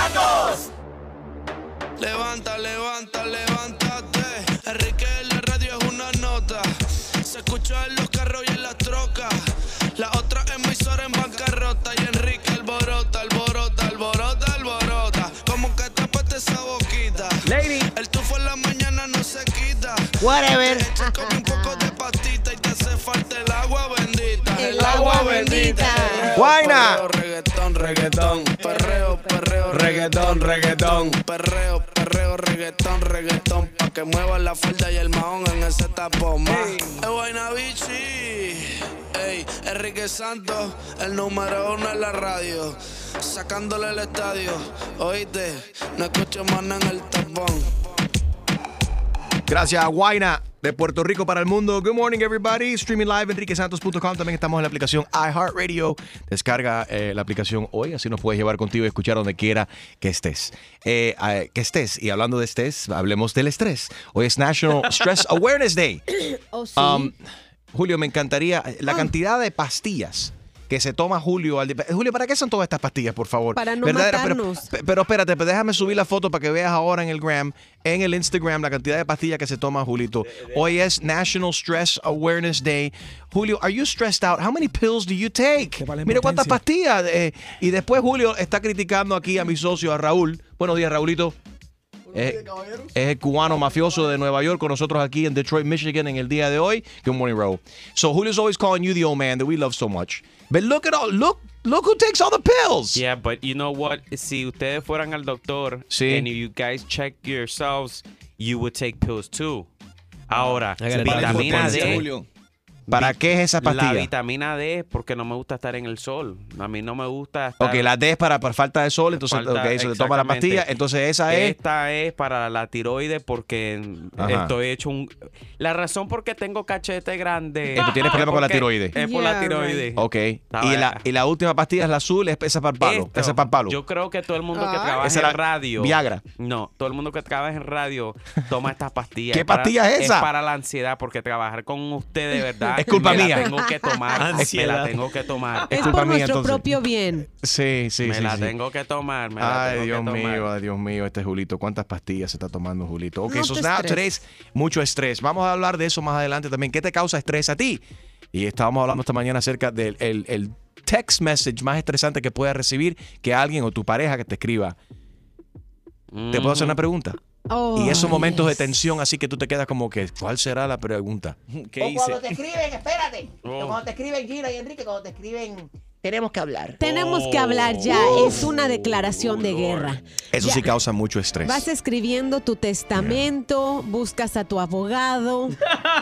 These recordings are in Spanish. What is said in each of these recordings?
Santos. Levanta, levanta, levántate. Enrique en la radio es una nota. Se escucha en los carros y en las trocas. La otra emisora en bancarrota. Y Enrique alborota, alborota, alborota, alborota. Como que tapaste esa boquita. Lady. El tufo en la mañana no se quita. Whatever. Te echas como un poco de pastita y te hace falta el agua bendita. El agua bendita. Guayna. Reggaetón, reggaetón, perreo, perreo, Reggaetón, reggaetón. perreo, perreo, reggaetón, reggaetón, pa' que mueva la falda y el mahón en ese tapón más. Es Guayna Bichi, ey, Enrique Santos, el número uno en la radio, sacándole el estadio, oíste, no escucho más nada en el tapón. Gracias Guaina de Puerto Rico para el mundo. Good morning, everybody. Streaming live enriquesantos.com. También estamos en la aplicación iHeartRadio. Descarga eh, la aplicación hoy, así nos puedes llevar contigo y escuchar donde quiera que estés. Eh, eh, que estés. Y hablando de estrés, hablemos del estrés. Hoy es National Stress Awareness Day. Oh, sí. Um, Julio, me encantaría la cantidad de pastillas que se toma Julio al día. Julio, ¿para qué son todas estas pastillas, por favor? Para no Verdadera- pero- matarnos. Pero, pero espérate, pero déjame subir la foto para que veas ahora en el gram, en el Instagram, la cantidad de pastillas que se toma Julito. Hoy es National Stress Awareness Day. Julio, are you stressed out? How many pills do you take? Mira cuántas pastillas. eh, y después Julio está criticando aquí a mi socio, a Raúl. Buenos días, Raulito. Es, es el cubano mafioso de Nueva York con nosotros aquí en Detroit, Michigan en el día de hoy. Good morning, Raúl. So Julio's always calling you the old man that we love so much. But look at all, look, look who takes all the pills. Yeah, but you know what? Si ustedes fueran al doctor Sí. and you guys check yourselves, you would take pills too. Ahora, vitamina D. ¿Para qué es esa La pastilla? vitamina D es porque no me gusta estar en el sol. A mí no me gusta estar... Ok, la D es para, para falta de sol, entonces Falta- ok, se le toma la pastilla. Entonces esa es. Esta es para la tiroides porque Ajá. estoy hecho un... La razón por qué tengo cachete grande... Tú tienes problema con la tiroides. Es por Yeah, la tiroides. Ok. Y la, y la última pastilla es la azul, es esa para el palo. Esto, Esa es para el palo. Yo creo que todo el mundo que trabaja Esa en radio. Viagra. No, todo el mundo que trabaja en radio toma estas pastillas. ¿Qué para- pastilla es esa? Es para la ansiedad, porque trabajar con usted de verdad. Es culpa me mía. La tengo que tomar. me la Ansiedad. tengo que tomar. Es es culpa por mía, nuestro entonces. propio bien. Sí, sí, me sí. la sí. tengo que tomar. Me la Ay, tengo Dios que tomar. mío, ay, Dios mío, este Julito. ¿Cuántas pastillas se está tomando Julito? Ok, No so te now estreses. today's mucho estrés. Vamos a hablar de eso más adelante también. ¿Qué te causa estrés a ti? Y estábamos hablando esta mañana acerca del el, el text message más estresante que puedas recibir que alguien o tu pareja que te escriba. ¿Te puedo hacer una pregunta? Oh, y esos momentos de yes. tensión, así que tú te quedas como que, ¿cuál será la pregunta? ¿Qué Oh, Oh, hice? O cuando te escriben, espérate. Oh. Cuando te escriben Gina y Enrique, cuando te escriben, tenemos que hablar. Tenemos que hablar ya. Es una declaración de guerra. Eso Ya. sí causa mucho estrés. Vas escribiendo tu testamento, buscas a tu abogado.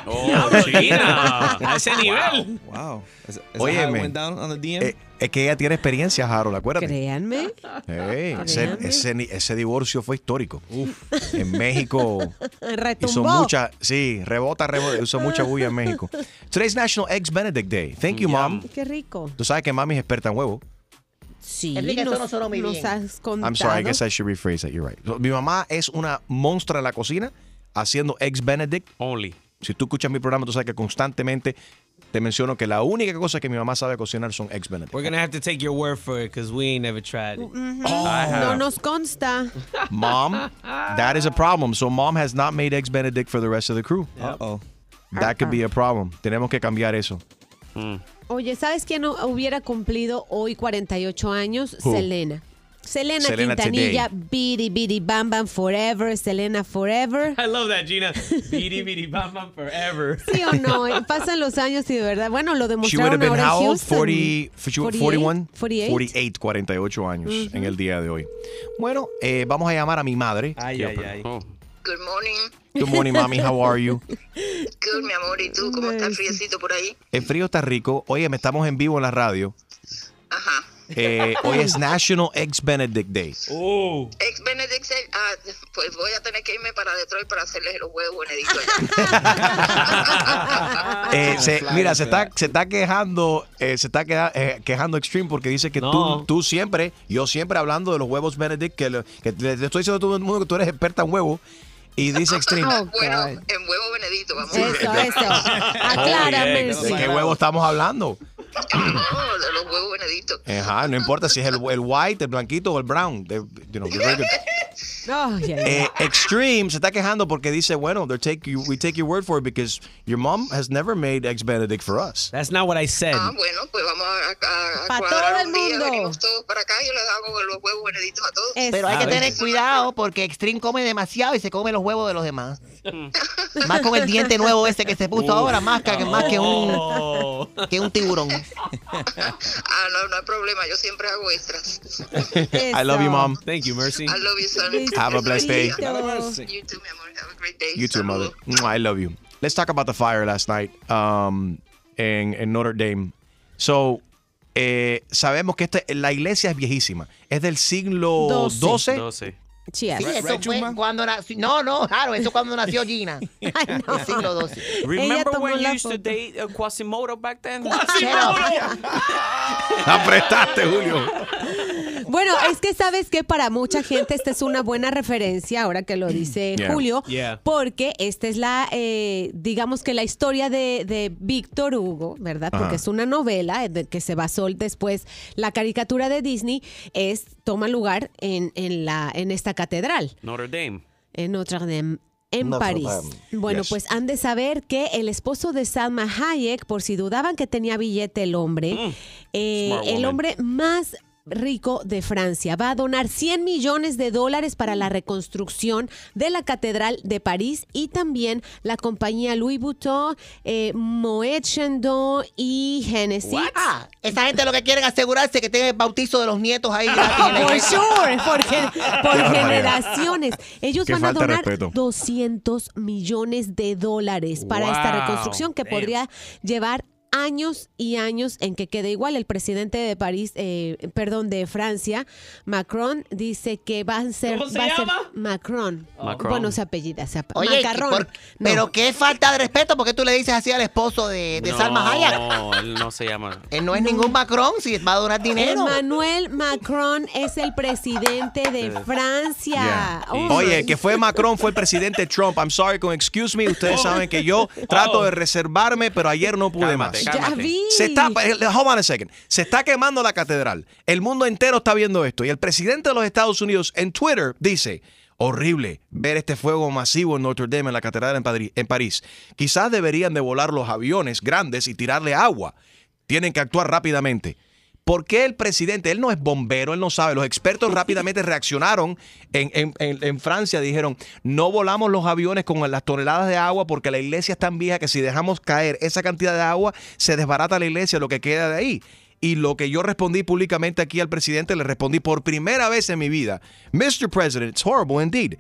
Oh, China. A ese nivel. Wow. Is, is that es que ella tiene experiencia, Harold, acuérdate. Créanme. Ese, divorcio fue histórico. En México hizo mucha, sí, rebota, rebota, hizo mucha bulla en México. Today's National Eggs Benedict Day. Thank you, mom. Qué rico. Tú sabes que mami es experta en huevo. Sí, Enrique, nos, no sonó muy nos bien. has contado. I'm sorry, I guess I should rephrase that. You're right. Mi mamá es una monstrua en la cocina haciendo Eggs Benedict. Only. Si tú escuchas mi programa, tú sabes que constantemente te menciono que la única cosa que mi mamá sabe cocinar son Eggs Benedict. We're gonna have to take your word for it because we ain't never tried it. No nos consta. Mom, that is a problem. So mom has not made Eggs Benedict for the rest of the crew. Uh oh. That could be a problem. Tenemos que cambiar eso. Oye, ¿sabes quién no hubiera cumplido hoy 48 años? Who? Selena. Selena, Selena Quintanilla, Bidi Bidi Bam Bam Forever, Selena Forever. I love that, Gina. Beady beady bam bam forever. ¿Sí o no? Pasan los años y de verdad, bueno, lo She would demostraron have been ahora en how old? Houston. 40, she would- 41? 48. 48, 48 años en el día de hoy. Bueno, eh, vamos a llamar a mi madre. Ay, ay, ay. Oh. Good morning. Good morning, mami. How are you? Good, mi amor. ¿Y tú? ¿Cómo estás friecito por ahí? El frío está rico. Oye, me estamos en vivo en la radio. Eh, hoy es National Eggs Benedict Day. Oh. Ex Benedict, ah, pues voy a tener que irme para Detroit para hacerles los huevos benedictos allá. Eh, se- mira, se está, se está quejando, eh, se está eh, quejando Extreme porque dice que No. tú, tú siempre, yo siempre hablando de los huevos Benedict, que, lo- que le, le estoy diciendo a todo el mundo que tú eres experta en huevos. Y dice Extreme, Oh, bueno, en huevo benedito, vamos. Eso, eso. Oh, yeah, Mercy. ¿de qué huevo estamos hablando? Los huevos benedictos. Ajá, no importa si es el, el white, el blanquito o el brown. They- you know, Ay, ay, ay. Eh, Extreme se está quejando porque dice, bueno, they're take you, we take your word for it because your mom has never made eggs Benedict for us. That's not what I said. Ah, bueno, pues vamos a, a, a Pa' cuadrar todo el un día, mundo. venimos todos para acá y yo les hago los huevos benedictos a todos. Es- Pero hay que tener cuidado porque Extreme come demasiado y se come los huevos de los demás. más con el diente nuevo ese que se puso ahora, más que, más que un, Oh. que un tiburón. Ah, no, no hay problema, yo siempre hago extras. I love you, mom. Thank you, Mercy. I love you, son. Have a blessed day. You too, mi amor. Have a great day. You too, mother. I love you. Let's talk about the fire last night um, en, en Notre Dame. So, eh, sabemos que este, la iglesia es viejísima. Es del siglo Doce. XII. 12. Cheers. Sí, eso fue cuando nació. No, no, claro, eso cuando nació Gina. Ay, no. El siglo XII. Remember tomó when you used to foto. date uh, Quasimodo back then? Apretaste, Julio. Bueno, es que sabes que para mucha gente esta es una buena referencia, ahora que lo dice Yeah. Julio, Yeah. porque esta es la, eh, digamos que la historia de, de Víctor Hugo, ¿verdad? Porque es una novela eh, que se basó después la caricatura de Disney, es toma lugar en, en la, en esta catedral. Notre Dame. en Notre Dame. En Notre París. Dame. Bueno, Yes. pues han de saber que el esposo de Salma Hayek, por si dudaban que tenía billete el hombre, eh, Smart el hombre más rico de Francia va a donar 100 millones de dólares para la reconstrucción de la Catedral de París y también la compañía Louis Vuitton, eh, Moet Chandon y Hennessy. Ah, esa gente lo que quieren asegurarse que tenga el bautizo de los nietos ahí Por sure, porque, por barbaridad. generaciones. Ellos Qué van a donar respeto. 200 millones de dólares para esta reconstrucción que Damn. podría llevar años y años en que quede igual. El presidente de París, eh, perdón, de Francia, Macron, dice que va a ser, ¿Cómo se va a ser llama? Macron. Macron. Bueno, se apellida, se Oye, Macarrón. por- No. pero qué falta de respeto, porque tú le dices así al esposo de, de Salma Hayek. No, él no se llama. Él no es ningún Macron si va a donar dinero. Emmanuel Macron es el presidente de Francia. Yeah. Oh, Oye, que fue Macron, fue el presidente Trump. I'm sorry, con excuse me. Ustedes saben que yo trato de reservarme, pero ayer no pude Cálmate, más. Ya cálmate. vi. Se está, eh, hold on a second. Se está quemando la catedral. El mundo entero está viendo esto. Y el presidente de los Estados Unidos en Twitter dice, horrible ver este fuego masivo en Notre Dame, en la catedral en, Padri- en París. Quizás deberían de volar los aviones grandes y tirarle agua. Tienen que actuar rápidamente. ¿Por qué el presidente, él no es bombero, él no sabe? Los expertos rápidamente reaccionaron en, en- en- en Francia, dijeron, no volamos los aviones con las toneladas de agua porque la iglesia es tan vieja que si dejamos caer esa cantidad de agua, se desbarata la iglesia, lo que queda de ahí. Y lo que yo respondí públicamente aquí al presidente, le respondí por primera vez en mi vida, Mr. President, it's horrible indeed.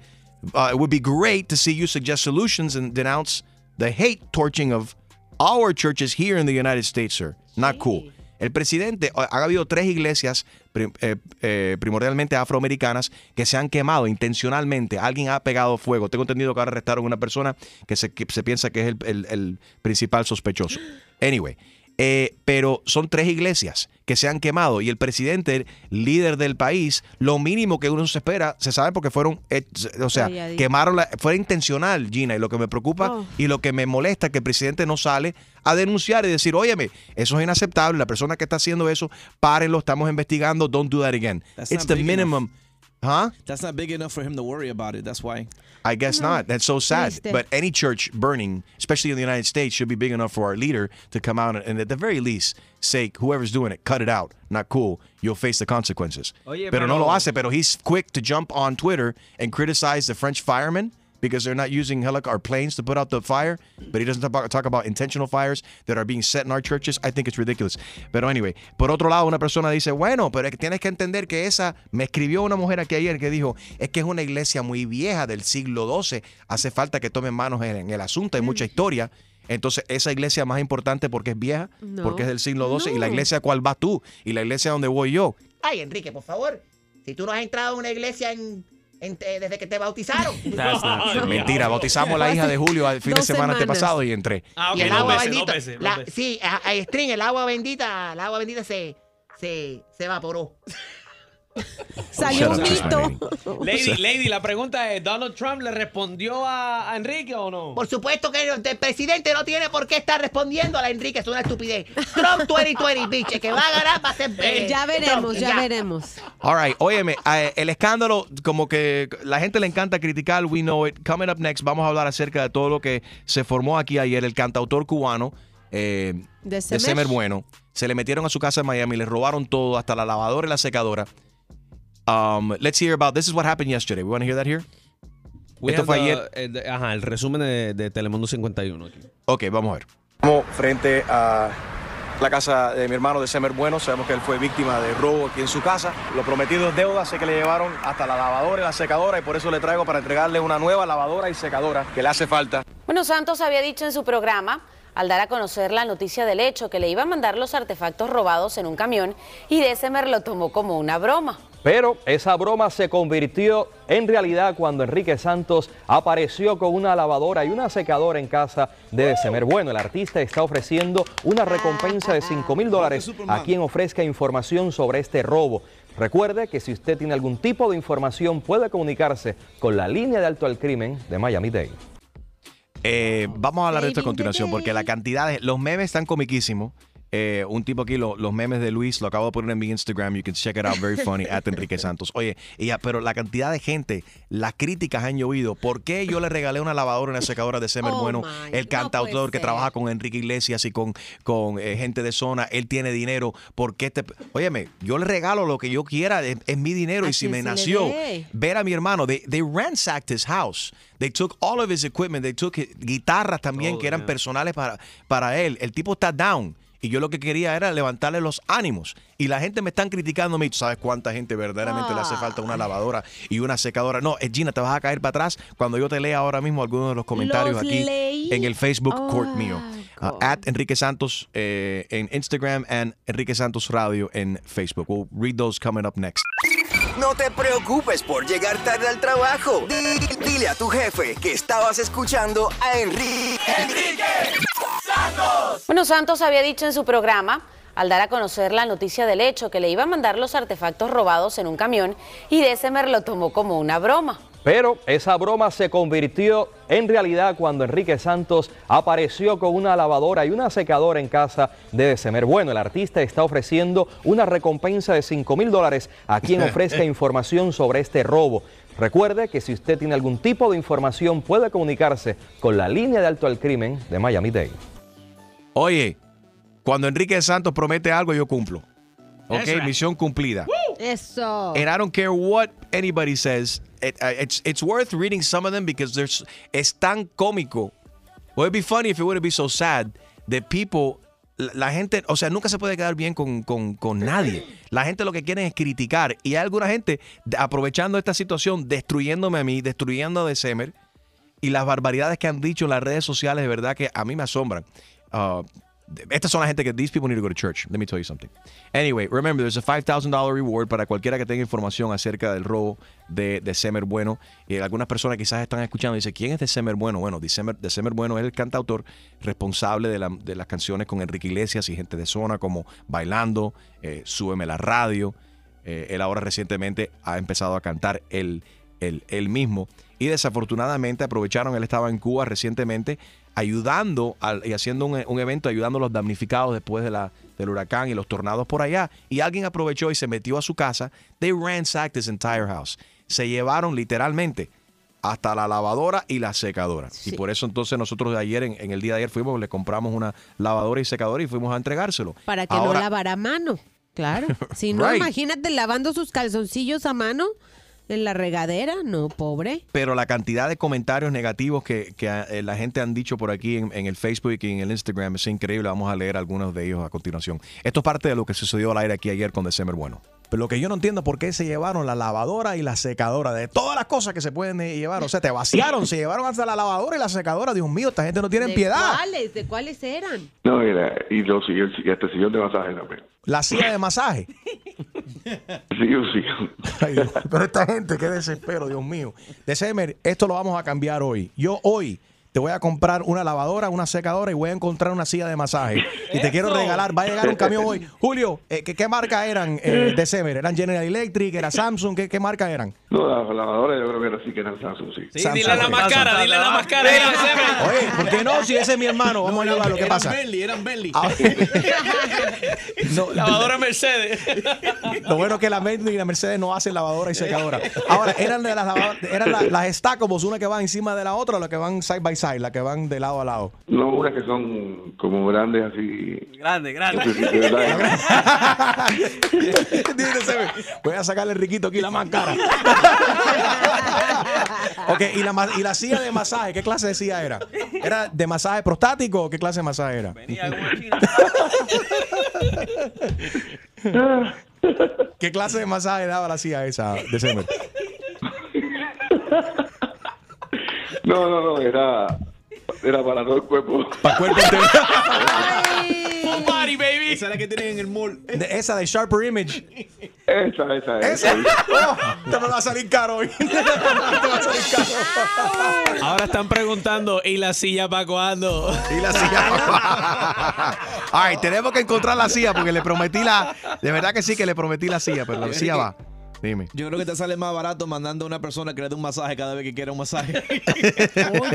Uh, it would be great to see you suggest solutions and denounce the hate torching of our churches here in the United States, sir. Not cool. El presidente, ha ha habido tres iglesias eh, eh, primordialmente afroamericanas que se han quemado intencionalmente. Alguien ha pegado fuego. Tengo entendido que ahora arrestaron a una persona que se, que se piensa que es el, el- el principal sospechoso. Anyway, eh, pero son tres iglesias que se han quemado y el presidente, líder del país, lo mínimo que uno se espera, se sabe porque fueron, eh, o sea, quemaron, la, fue intencional, Gina, y lo que me preocupa Oh. y lo que me molesta es que el presidente no sale a denunciar y decir, óyeme, eso es inaceptable, la persona que está haciendo eso, párenlo, estamos investigando, don't do that again. That's It's the minimum. Huh? That's not big enough for him to worry about it. That's why. I guess not. That's so sad. Triste. But any church burning, especially in the United States, should be big enough for our leader to come out and, and at the very least say, whoever's doing it, cut it out. Not cool. You'll face the consequences. Oh, Oye, pero, no lo oh. hace. Pero he's quick to jump on Twitter and criticize the French firemen because they're not using helic or planes to put out the fire. But he doesn't talk about, talk about intentional fires that are being set in our churches. I think it's ridiculous. Pero anyway, por otro lado, una persona dice, bueno, pero es que tienes que entender que esa, me escribió una mujer aquí ayer que dijo, es que es una iglesia muy vieja del siglo XII, hace falta que tomen manos en, en el asunto, hay mucha historia. Entonces, esa iglesia más importante porque es vieja, No. porque es del siglo XII, y la iglesia a cuál vas tú, y la iglesia donde voy yo. Ay, Enrique, por favor. Si tú no has entrado a una iglesia en, desde que te bautizaron. That's not true. Mentira, bautizamos a la hija de Julio al fin de semana semanas. antepasado y entré. Ah, ok, y el agua veces, bendita. veces, la- sí, a, a String, el agua bendita, el agua bendita se, se, se evaporó. Salió un mito. Lady, Lady, la pregunta es, ¿Donald Trump le respondió a, a Enrique o no? Por supuesto que el presidente no tiene por qué estar respondiendo a la Enrique, es una estupidez. Trump 2020, bitch, el que va a ganar va a ser eh, Ya veremos, Trump, ya veremos. All right, óyeme, el escándalo, como que la gente le encanta criticar, we know it. Coming up next, vamos a hablar acerca de todo lo que se formó aquí ayer. El cantautor cubano eh, De de Semer. Semer Bueno, se le metieron a su casa en Miami, le robaron todo, hasta la lavadora y la secadora. Um, let's hear about, this is what happened yesterday. We want to hear that here? We Esto have fue the- ayer. eh, de- ajá, el resumen de, de Telemundo 51 aquí. Ok, vamos a ver. Estamos frente a la casa de mi hermano de Semer Bueno. Sabemos que él fue víctima de robo aquí en su casa. Lo prometido es deuda. Sé que le llevaron hasta la lavadora y la secadora y por eso le traigo para entregarle una nueva lavadora y secadora que le hace falta. Bueno, Santos había dicho en su programa, al dar a conocer la noticia del hecho, que le iba a mandar los artefactos robados en un camión y December lo tomó como una broma. Pero esa broma se convirtió en realidad cuando Enrique Santos apareció con una lavadora y una secadora en casa de Desemer. Bueno, el artista está ofreciendo una recompensa de 5 mil dólares a quien ofrezca información sobre este robo. Recuerde que si usted tiene algún tipo de información puede comunicarse con la línea de alto al crimen de Miami-Dade. Eh, vamos a hablar de esto a continuación porque la cantidad de... Los memes están comiquísimos. Eh, un tipo aquí, lo- los memes de Luis, lo acabo de poner en mi Instagram. You can check it out, very funny, at Enrique Santos. Oye, pero la cantidad de gente, las críticas han llovido. ¿Por qué yo le regalé una lavadora una secadora de Semer Oh Bueno? my, El cantautor que trabaja con Enrique Iglesias y con, con eh, gente de zona, él tiene dinero. ¿Por qué te.? Óyeme, yo le regalo lo que yo quiera, es, es mi dinero. Y si me nació ver a mi hermano. They, they ransacked his house. They took all of his equipment. They took his- guitarras también Oh, que eran yeah. personales para, para él. El tipo está down. Y yo lo que quería era levantarle los ánimos. Y la gente me están criticando a mí. ¿Tú sabes cuánta gente verdaderamente le hace falta una lavadora y una secadora? No, eh, Gina, te vas a caer para atrás cuando yo te lea ahora mismo algunos de los comentarios Los aquí leí. en el Facebook Oh, Court mío. Uh, at Enrique Santos eh, en Instagram and Enrique Santos Radio en Facebook. We'll read those coming up next. No te preocupes por llegar tarde al trabajo. Di- dile a tu jefe que estabas escuchando a Enrique. Bueno, Santos había dicho en su programa, al dar a conocer la noticia del hecho, que le iba a mandar los artefactos robados en un camión y December lo tomó como una broma. Pero esa broma se convirtió en realidad cuando Enrique Santos apareció con una lavadora y una secadora en casa de Desemer. Bueno, el artista está ofreciendo una recompensa de 5 mil dólares a quien ofrezca información sobre este robo. Recuerde que si usted tiene algún tipo de información puede comunicarse con la línea de alto al crimen de Miami-Dade. Oye, cuando Enrique Santos promete algo, yo cumplo. Ok, right. misión cumplida. Eso. And I don't care what anybody says. It- uh, it's, it's worth reading some of them because there's, es tan cómico. Well, it'd be funny if it wouldn't be so sad that people, la, la gente, o sea, nunca se puede quedar bien con, con- con nadie. La gente lo que quiere es criticar. Y hay alguna gente aprovechando esta situación, destruyéndome a mí, destruyendo a December. Y las barbaridades que han dicho en las redes sociales, de verdad que a mí me asombran. Uh, estas son la gente que these people need to go to church. Let me tell you something. Anyway, remember, there's a $5,000 reward para cualquiera que tenga información acerca del robo de, de Semer Bueno. Y algunas personas quizás están escuchando y dicen, ¿quién es de Semer Bueno? Bueno, December, December Bueno es el cantautor responsable de, la- de las canciones con Enrique Iglesias y gente de zona como Bailando, eh, Súbeme la radio. Eh, él ahora recientemente ha empezado a cantar él, él- él mismo. Y desafortunadamente aprovecharon, él estaba en Cuba recientemente ayudando al- y haciendo un, un evento ayudando a los damnificados después de la, del huracán y los tornados por allá. Y alguien aprovechó y se metió a su casa. They ransacked his entire house. Se llevaron literalmente hasta la lavadora y la secadora. Y por eso entonces nosotros de ayer, en, en el día de ayer, fuimos, le compramos una lavadora y secadora y fuimos a entregárselo. Para que Ahora- no lavara a mano. Claro. Si no, Right. imagínate lavando sus calzoncillos a mano en la regadera. No, pobre. pero la cantidad de comentarios negativos que, que, eh, la gente han dicho por aquí en, en el Facebook y en el Instagram es increíble. Vamos a leer algunos de ellos a continuación. Esto es parte de lo que sucedió al aire aquí ayer con December Bueno. Pero lo que yo no entiendo es por qué se llevaron la lavadora y la secadora de todas las cosas que se pueden eh, llevar. O sea, te vaciaron, se llevaron hasta la lavadora y la secadora. Dios mío, esta gente no tiene ¿De piedad. cuáles? ¿De cuáles eran? No, mira, y, los sillón- y este sillón de masaje también. La silla de masaje. Sí, un sillón. Ay, Dios, pero esta gente, qué desespero, Dios mío. December, esto lo vamos a cambiar hoy. Yo hoy te voy a comprar una lavadora, una secadora y voy a encontrar una silla de masaje. Y te quiero regalar, va a llegar un camión hoy. Julio, eh, ¿qué, qué marca eran eh, de Semer? ¿Eran General Electric? ¿Era Samsung? ¿Qué, qué marca eran? No, la lavadora yo creo que era así que era el Samsung, sí. Sí, dile la más cara, dile la más cara. dile, Semer. Oye, ¿por qué no? Si ese es mi hermano, vamos a ayudarlo. ¿Qué eran pasa? Bentley, eran Bentley. Ah, no, Lavadora Mercedes. Lo bueno es que la Bentley y la Mercedes no hacen lavadora y secadora. Ahora, eran de las lavadoras, eran la- las Stackables, una que va encima de la otra, o las que van side by side, las que van de lado a lado. No, unas que son como grandes así. Grande, grande. Voy a sacarle riquito aquí la más cara. ok, ¿y la, ¿y la silla de masaje? ¿Qué clase de silla era? ¿Era de masaje prostático o qué clase de masaje era? ¿Qué clase de masaje daba la silla esa de Semer? No, no, no, era, era para todo el cuerpo. Para cuerpo entero. Full body, baby. Esa es la que tienen en el mall. De- esa de Sharper Image. Esa, esa, Esa. Oh, te me va a salir caro hoy. te va a salir caro. Ahora están preguntando, ¿y la silla para cuándo? Y la silla. Ay, tenemos que encontrar la silla porque le prometí la. De verdad que sí que le prometí la silla, pero la silla va. Dime. Yo creo que te sale más barato mandando a una persona que le dé un masaje cada vez que quiera un masaje.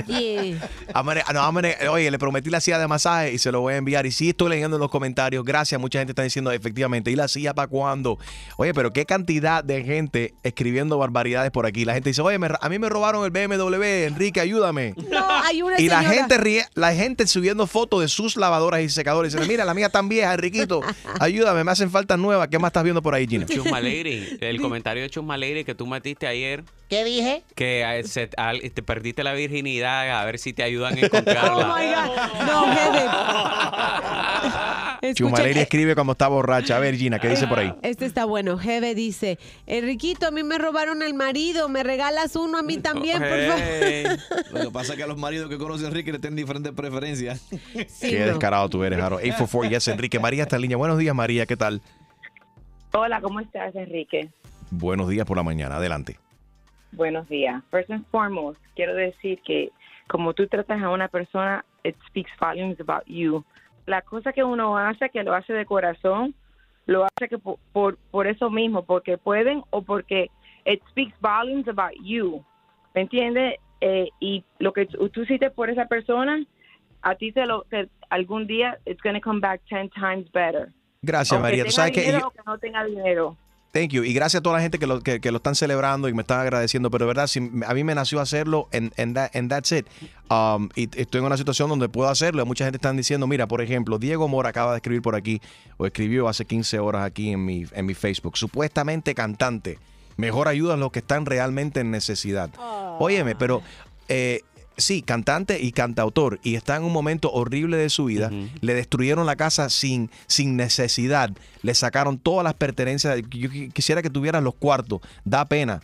Oye. Amane- no, amane- oye, le prometí la silla de masaje y se lo voy a enviar. Y sí estoy leyendo en los comentarios. Gracias, mucha gente está diciendo efectivamente. ¿Y la silla para cuándo? Oye, pero qué cantidad de gente escribiendo barbaridades por aquí. La gente dice, oye, me- a mí me robaron el BMW, Enrique, ayúdame. No, hay una Y la gente ríe, la gente subiendo fotos de sus lavadoras y secadores. Dicen, mira, la mía tan vieja, Enriquito. Ayúdame, me hacen falta nuevas. ¿Qué más estás viendo por ahí, Gina? Chusma Lady, el comentario de Chusma Lady que tú metiste ayer, ¿Qué dije? que eh, se- te perdiste la virginidad, a ver si te ayudan a encontrarla. Oh my God. No, Hebe. Chumaleri Escuchen, escribe cuando está borracha. A ver, Gina, ¿qué dice por ahí? Este está bueno. Hebe dice, Enriquito, a mí me robaron el marido, me regalas uno a mí también, por favor. Lo que pasa es que a los maridos que conocen a Enrique le tienen diferentes preferencias. Qué descarado tú eres, Jaro. 844 yes, Enrique. María está en línea. Buenos días, María. ¿Qué tal? Hola, ¿cómo estás, Enrique? Buenos días por la mañana. Adelante. Buenos días. First and foremost, quiero decir que como tú tratas a una persona, it speaks volumes about you. La cosa que uno hace, que lo hace de corazón, lo hace que por, por, por eso mismo, porque pueden o porque it speaks volumes about you. ¿Me entiendes? Eh, y lo que tú tú hiciste por esa persona, a ti te lo, te- algún día, it's going to come back 10 times better. Gracias, Aunque María. Tenga sabes que. o que no tenga dinero. Thank you. Y gracias a toda la gente que lo, que, que lo están celebrando y me están agradeciendo. Pero de verdad, si a mí me nació hacerlo en en that, and that's it. Um, y estoy en una situación donde puedo hacerlo. Mucha gente están diciendo, mira, por ejemplo, Diego Mora acaba de escribir por aquí, o escribió hace 15 horas aquí en mi, en mi Facebook. Supuestamente cantante. Mejor ayuda a los que están realmente en necesidad. Óyeme, pero eh, sí, cantante y cantautor, y está en un momento horrible de su vida. Le destruyeron la casa sin, sin necesidad. Le sacaron todas las pertenencias. Yo qui- quisiera que tuvieran los cuartos. Da pena.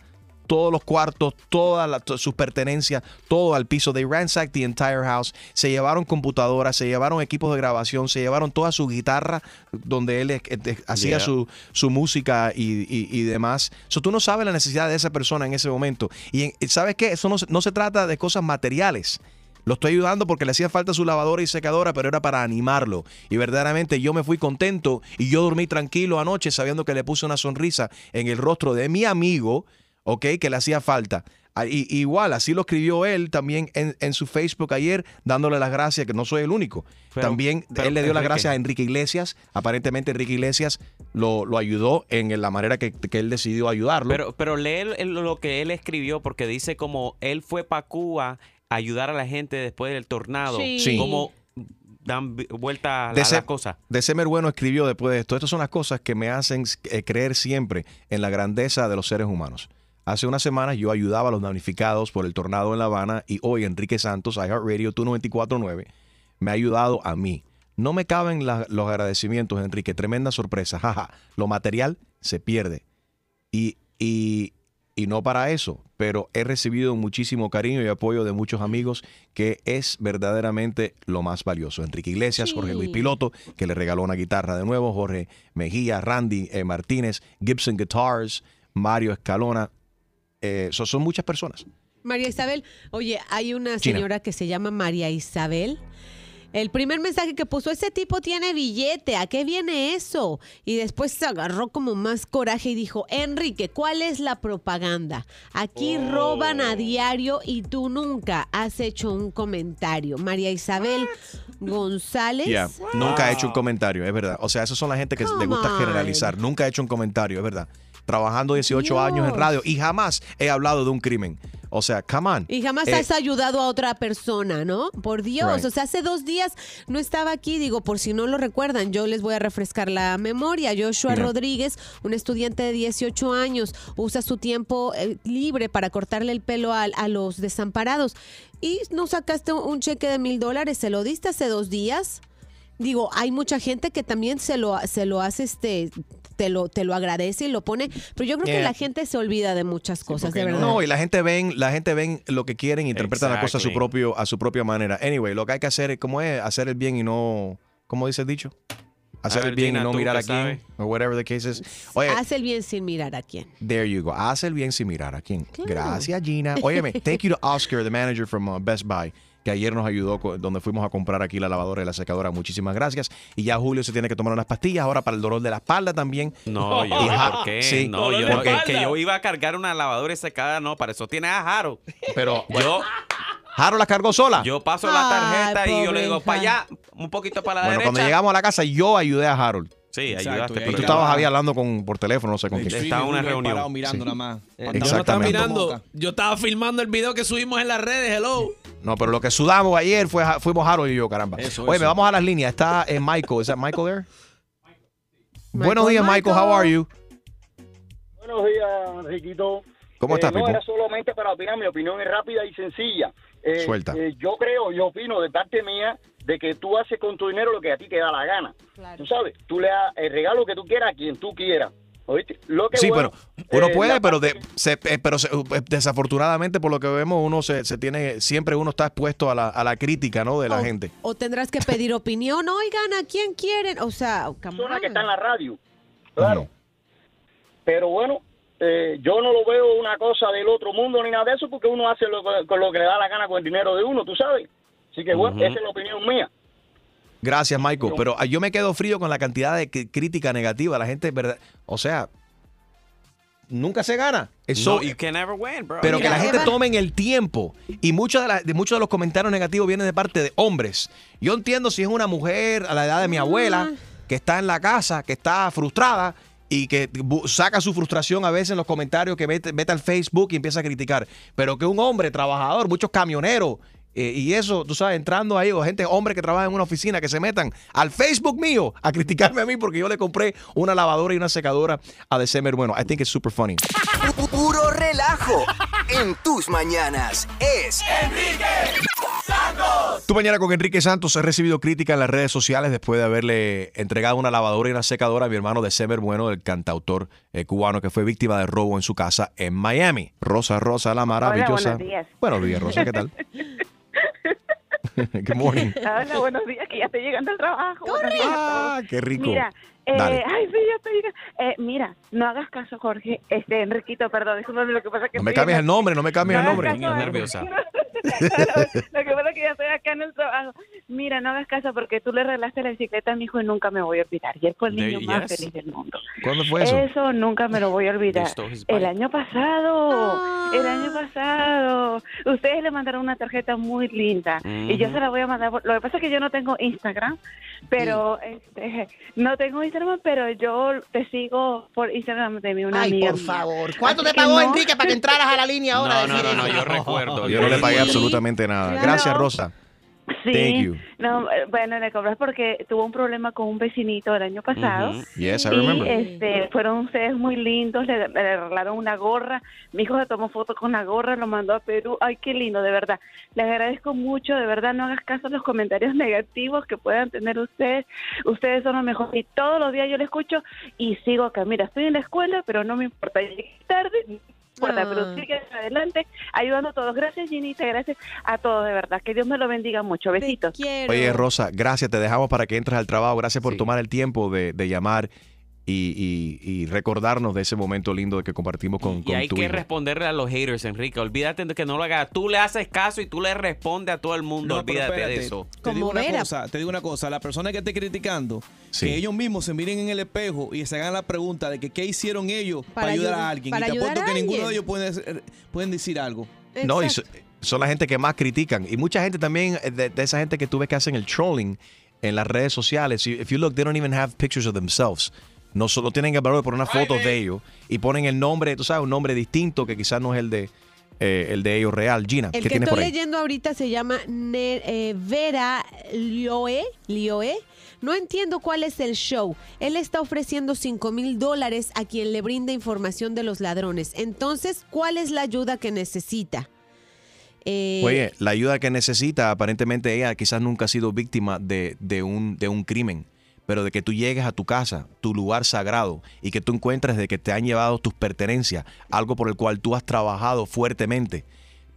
Todos los cuartos, todas sus pertenencias, todo al piso. They ransacked the entire house. Se llevaron computadoras, se llevaron equipos de grabación, se llevaron toda su guitarra donde él eh, eh, hacía Yeah. su, su música y, y- y demás. So, tú no sabes la necesidad de esa persona en ese momento. Y en- sabes qué, eso no se trata de cosas materiales. Lo estoy ayudando porque le hacía falta su lavadora y secadora, pero era para animarlo. Y verdaderamente yo me fui contento y yo dormí tranquilo anoche sabiendo que le puse una sonrisa en el rostro de mi amigo, ¿ok? Que le hacía falta. Ah, y- igual, así lo escribió él también en, en su Facebook ayer, dándole las gracias, que no soy el único. Pero- también pero, él le dio las gracias a Enrique Iglesias. Aparentemente Enrique Iglesias lo, lo ayudó en la manera que, que él decidió ayudarlo. Pero, pero lee lo que él escribió porque dice como él fue para Cuba a ayudar a la gente después del tornado. Sí. Sí. Como dan vuelta a la, de, la cosa. de Semer Bueno escribió después de esto. Estas son las cosas que me hacen eh, creer siempre en la grandeza de los seres humanos. Hace unas semanas yo ayudaba a los damnificados por el tornado en La Habana y hoy Enrique Santos, iHeartRadio, tú 949, me ha ayudado a mí. No me caben la- los agradecimientos, Enrique. Tremenda sorpresa. Jaja. Lo material se pierde. Y, y, y no para eso, pero he recibido muchísimo cariño y apoyo de muchos amigos que es verdaderamente lo más valioso. Enrique Iglesias, Jorge Luis Piloto, que le regaló una guitarra de nuevo, Jorge Mejía, Randy eh, Martínez, Gibson Guitars, Mario Escalona. Eh, so- son muchas personas. María Isabel, oye, hay una China. señora que se llama María Isabel. El primer mensaje que puso, ese tipo tiene billete, ¿a qué viene eso? Y después se agarró como más coraje y dijo, Enrique, ¿cuál es la propaganda? Aquí roban a diario y tú nunca has hecho un comentario. María Isabel González. Yeah, Nunca ha hecho un comentario, es verdad. O sea, esos son la gente que le gusta on. generalizar. Nunca ha hecho un comentario, es verdad. Trabajando 18 años en radio y jamás he hablado de un crimen. O sea, come on. Y jamás Eh, has ayudado a otra persona, ¿no? Por Dios. Right. O sea, hace dos días no estaba aquí. Digo, por si no lo recuerdan, yo les voy a refrescar la memoria. Joshua Yeah. Rodríguez, un estudiante de 18 años, usa su tiempo eh, libre para cortarle el pelo a, a los desamparados. Y no sacaste un cheque de mil dólares, ¿se lo diste hace dos días? Digo, hay mucha gente que también se lo, se lo hace, este, te lo, te lo agradece y lo pone, pero yo creo que Yeah. la gente se olvida de muchas cosas, de verdad. No, y la gente ven, la gente ven lo que quieren e interpretan la cosa a su Exactly. propio, a su propia manera. Anyway, lo que hay que hacer es, ¿cómo es? Hacer el bien y no, ¿cómo dice el dicho? Hacer el bien y no mirar a quién, o whatever the case is. Oye, Haz el bien sin mirar a quién. There you go. Haz el bien sin mirar a quién. Gracias, Gina. Óyeme, thank you to Oscar, the manager from uh, Best Buy, que ayer nos ayudó donde fuimos a comprar aquí la lavadora y la secadora. Muchísimas gracias. Y ya Julio se tiene que tomar unas pastillas ahora para el dolor de la espalda también. No, yo, Ja- ¿por qué? Sí, no, yo, porque- es que yo iba a cargar una lavadora y secada, no, para eso tiene a Jaro. Pero yo, Jaro la cargó sola. yo paso la tarjeta Ay, y yo le digo, para allá, un poquito para la bueno, derecha. cuando llegamos a la casa, yo ayudé a Harold. Sí, Exacto, ayudaste. pero tú estabas ahí hablando con, por teléfono, no sé con quién. Estaba en una reunión. parado mirando Sí. nada más. Eh, yo no Exactamente. mirando. Yo estaba filmando el video que subimos en las redes, hello. No, pero lo que sudamos ayer fue fuimos Harold y yo, caramba. Eso, Oye, eso. vamos a las líneas. Está eh, Michael. ¿Es Michael there? Michael, Buenos días, Michael. How are you? Buenos días, Riquito. ¿Cómo Eh, estás, No, Pipo? era solamente para opinar. Mi opinión es rápida y sencilla. Eh, Suelta. eh, yo creo, yo opino de parte mía de que tú haces con tu dinero lo que a ti te da la gana. Tú sabes, tú le das el regalo que tú quieras a quien tú quieras. ¿Oíste? Lo que Sí, bueno, pero uno eh, puede, pero, de- se- eh, pero se- eh, desafortunadamente por lo que vemos uno se, se tiene, siempre uno está expuesto a la, a la crítica, ¿no? De la O- gente. O tendrás que pedir opinión. Oigan, ¿a quién quieren? O sea, persona on. que está en la radio. Claro. Pero bueno, eh, yo no lo veo una cosa del otro mundo ni nada de eso porque uno hace lo, que- con lo que le da la gana con el dinero de uno, tú sabes. Así que bueno, esa es la opinión mía. Gracias, Michael. Pero ah, yo me quedo frío con la cantidad de crítica negativa. La gente, verdad, o sea, nunca se gana. Es No, you can never win, bro. pero que la gente tome el tiempo. Y muchos de, la- de muchos de los comentarios negativos vienen de parte de hombres. Yo entiendo si es una mujer a la edad de mi abuela que está en la casa, que está frustrada y que saca su frustración a veces en los comentarios, que vete, vete al Facebook y empieza a criticar. Pero que un hombre trabajador, muchos camioneros eh, y eso, tú sabes, entrando ahí, o gente, hombres que trabajan en una oficina, que se metan al Facebook mío a criticarme a mí porque yo le compré una lavadora y una secadora a December. Bueno, I think it's super funny. Pu- Puro relajo en tus mañanas. Es Tu mañana con Enrique Santos he recibido crítica en las redes sociales después de haberle entregado una lavadora y una secadora a mi hermano December Bueno, el cantautor eh, cubano que fue víctima de robo en su casa en Miami. Rosa, Rosa, la maravillosa. buenos días. Buenos días, Rosa, ¿qué tal? Good morning. Hola, buenos días, que ya estoy llegando al trabajo. A Ah, qué rico. Mira, eh, Dale. ay, sí, ya estoy llegando. Eh, mira, no hagas caso, Jorge. Este, Enriquito, perdón, discúlpame, lo que pasa es que No me cambies el nombre, no me cambies el No nombre. hagas caso, nerviosa. Lo que pasa es que ya estoy acá en el trabajo. Mira, no hagas caso porque tú le regalaste la bicicleta a mi hijo y nunca me voy a olvidar. Y él fue el There- niño más yes. feliz del mundo. ¿Cuándo fue eso? Eso nunca me lo voy a olvidar. El año pasado, el año pasado. Ustedes le mandaron una tarjeta muy linda y yo se la voy a mandar. por- Lo que pasa es que yo no tengo Instagram, pero este, no tengo Instagram, pero yo te sigo por Instagram de mi una Ay, amiga por favor. ¿Cuánto Así te pagó no. Enrique para que entraras a la línea ahora? No, no, no, no, yo recuerdo. Yo no le pagué. Absolutamente nada. Claro. Gracias, Rosa. Sí, Thank you. no, eh, bueno, le cobras porque tuvo un problema con un vecinito el año pasado. Yes, I Y remember. este, fueron ustedes muy lindos, le, le regalaron una gorra. Mi hijo se tomó foto con la gorra, lo mandó a Perú. Ay, qué lindo, de verdad. Les agradezco mucho, de verdad, no hagas caso a los comentarios negativos que puedan tener ustedes. Ustedes son los mejores. Y todos los días yo le escucho y sigo acá. Mira, estoy en la escuela, pero no me importa. Llegué tarde, importa, Ah. pero sigue adelante, ayudando a todos. Gracias, Ginita, gracias a todos, de verdad. Que Dios me lo bendiga mucho. Besitos. Oye, Rosa, gracias. Te dejamos para que entres al trabajo. Gracias por Sí. tomar el tiempo de, de llamar. Y, y- y recordarnos de ese momento lindo de que compartimos con, Y con hay tu que hijo. responderle a los haters, Enrique. Olvídate de que no lo hagas. Tú le haces caso y tú le respondes a todo el mundo. No, Olvídate de eso. Te digo, una cosa, te digo una cosa, la persona que esté criticando, Sí. que ellos mismos se miren en el espejo y se hagan la pregunta de que qué hicieron ellos para, Para ayudar ayudar- a alguien. para y te apuesto que ninguno de ellos pueden, ser- pueden decir algo. No, y so- son la gente que más critican. Y mucha gente también, eh, de, de esa gente que tú ves que hacen el trolling en las redes sociales. If you look, they don't even have pictures of themselves. No solo tienen el valor de poner una foto de ellos y ponen el nombre, tú sabes, un nombre distinto que quizás no es el de eh, el de ellos real. Gina, El ¿qué que tienes estoy por ahí? leyendo ahorita se llama Ne- eh, Vera Lioe, Lioe. No entiendo cuál es el show. Él está ofreciendo 5 mil dólares a quien le brinda información de los ladrones. Entonces, ¿cuál es la ayuda que necesita? Eh, Oye, la ayuda que necesita, aparentemente ella quizás nunca ha sido víctima de, de un, de un crimen, pero de que tú llegues a tu casa, tu lugar sagrado, y que tú encuentres de que te han llevado tus pertenencias, algo por el cual tú has trabajado fuertemente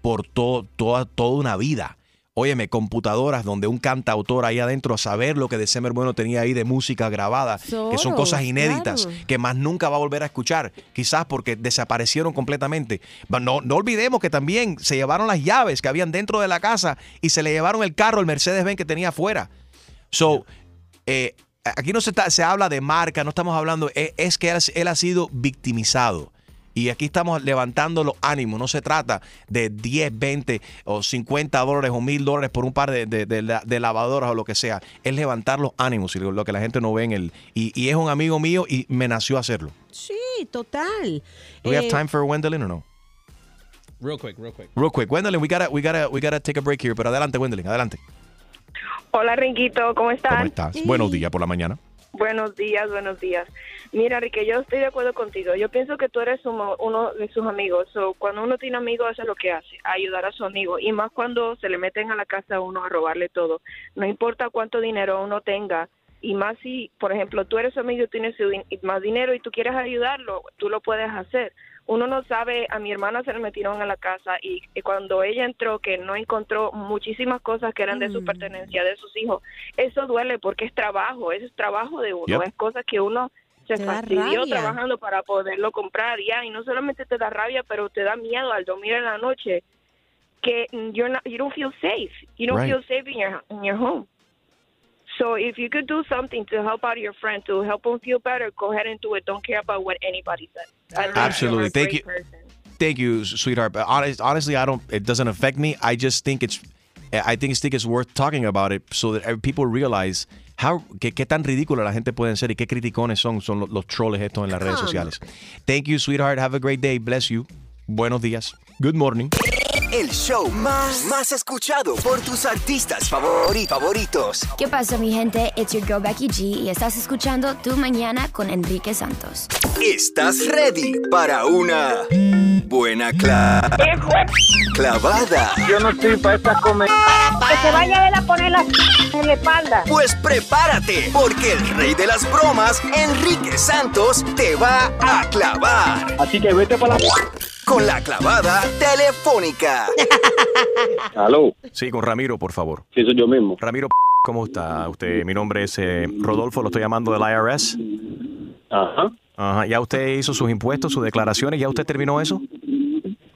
por to- toda, toda una vida. Óyeme, computadoras donde un cantautor ahí adentro a saber lo que December Bueno tenía ahí de música grabada, que son cosas inéditas, claro. que más nunca va a volver a escuchar, quizás porque desaparecieron completamente. No, no olvidemos que también se llevaron las llaves que habían dentro de la casa y se le llevaron el carro, el Mercedes-Benz que tenía afuera. So, eh, aquí no se, está- se habla de marca, no estamos hablando, es, es que él, él ha sido victimizado. Y aquí estamos levantando los ánimos. No se trata de 10, 20 o 50 dólares o 1000 dólares por un par de, de- de la- de lavadoras o lo que sea. Es levantar los ánimos y lo, que la gente no ve en él. Y, y es un amigo mío y me nació hacerlo. Sí, total. Do we have Eh, time for Wendelin o no? Real quick, real quick. Real quick, Wendelin, we gotta, we gotta, we gotta take a break here. Pero adelante, Wendelin, adelante. Hola, Riquito, ¿cómo estás? ¿Cómo estás? Buenos días por la mañana. Buenos días, buenos días. Mira, Rique, yo estoy de acuerdo contigo. Yo pienso que tú eres uno, uno de sus amigos. So, cuando uno tiene amigos, hace lo que hace, ayudar a su amigo. Y más cuando se le meten a la casa a uno a robarle todo. No importa cuánto dinero uno tenga. Y más si, por ejemplo, tú eres su amigo y tienes más dinero y tú quieres ayudarlo, tú lo puedes hacer. Uno no sabe, a mi hermana se le metieron a la casa y, y cuando ella entró que no encontró muchísimas cosas que eran de su pertenencia, de sus hijos, eso duele porque es trabajo, eso es trabajo de uno, Yep. es cosas que uno se Te fastidió trabajando para poderlo comprar ya y no solamente te da rabia, pero te da miedo al dormir en la noche que you're not, you don't feel safe, you don't Right. feel safe in your in your home. So if you could do something to help out your friend to help them feel better, go ahead and do it. Don't care about what anybody says. I Absolutely. Thank you. person. Thank you, sweetheart. But honest, honestly, I don't. It doesn't affect me. I just think it's. I think, think it's worth talking about it so that people realize how que, qué tan ridícula la gente pueden ser y qué criticones son son los, los troles estos en las redes sociales. Thank you, sweetheart. Have a great day. Bless you. Buenos días. Good morning. El show más, más escuchado por tus artistas favori- favoritos. ¿Qué pasa, mi gente? It's your girl Becky G y estás escuchando Tu Mañana con Enrique Santos. ¿Estás ready para una buena cla- clavada? Yo no estoy para esta comer. Que se vaya a poner la en la espalda. Pues prepárate, porque el rey de las bromas, Enrique Santos, te va a clavar. Así que vete para la... Con la clavada telefónica. Aló. Sí, con Ramiro, por favor. Sí, soy yo mismo. Ramiro, ¿cómo está usted? Mi nombre es eh, Rodolfo, lo estoy llamando del IRS. Ajá. Ajá. ¿Ya usted hizo sus impuestos, sus declaraciones? ¿Ya usted terminó eso?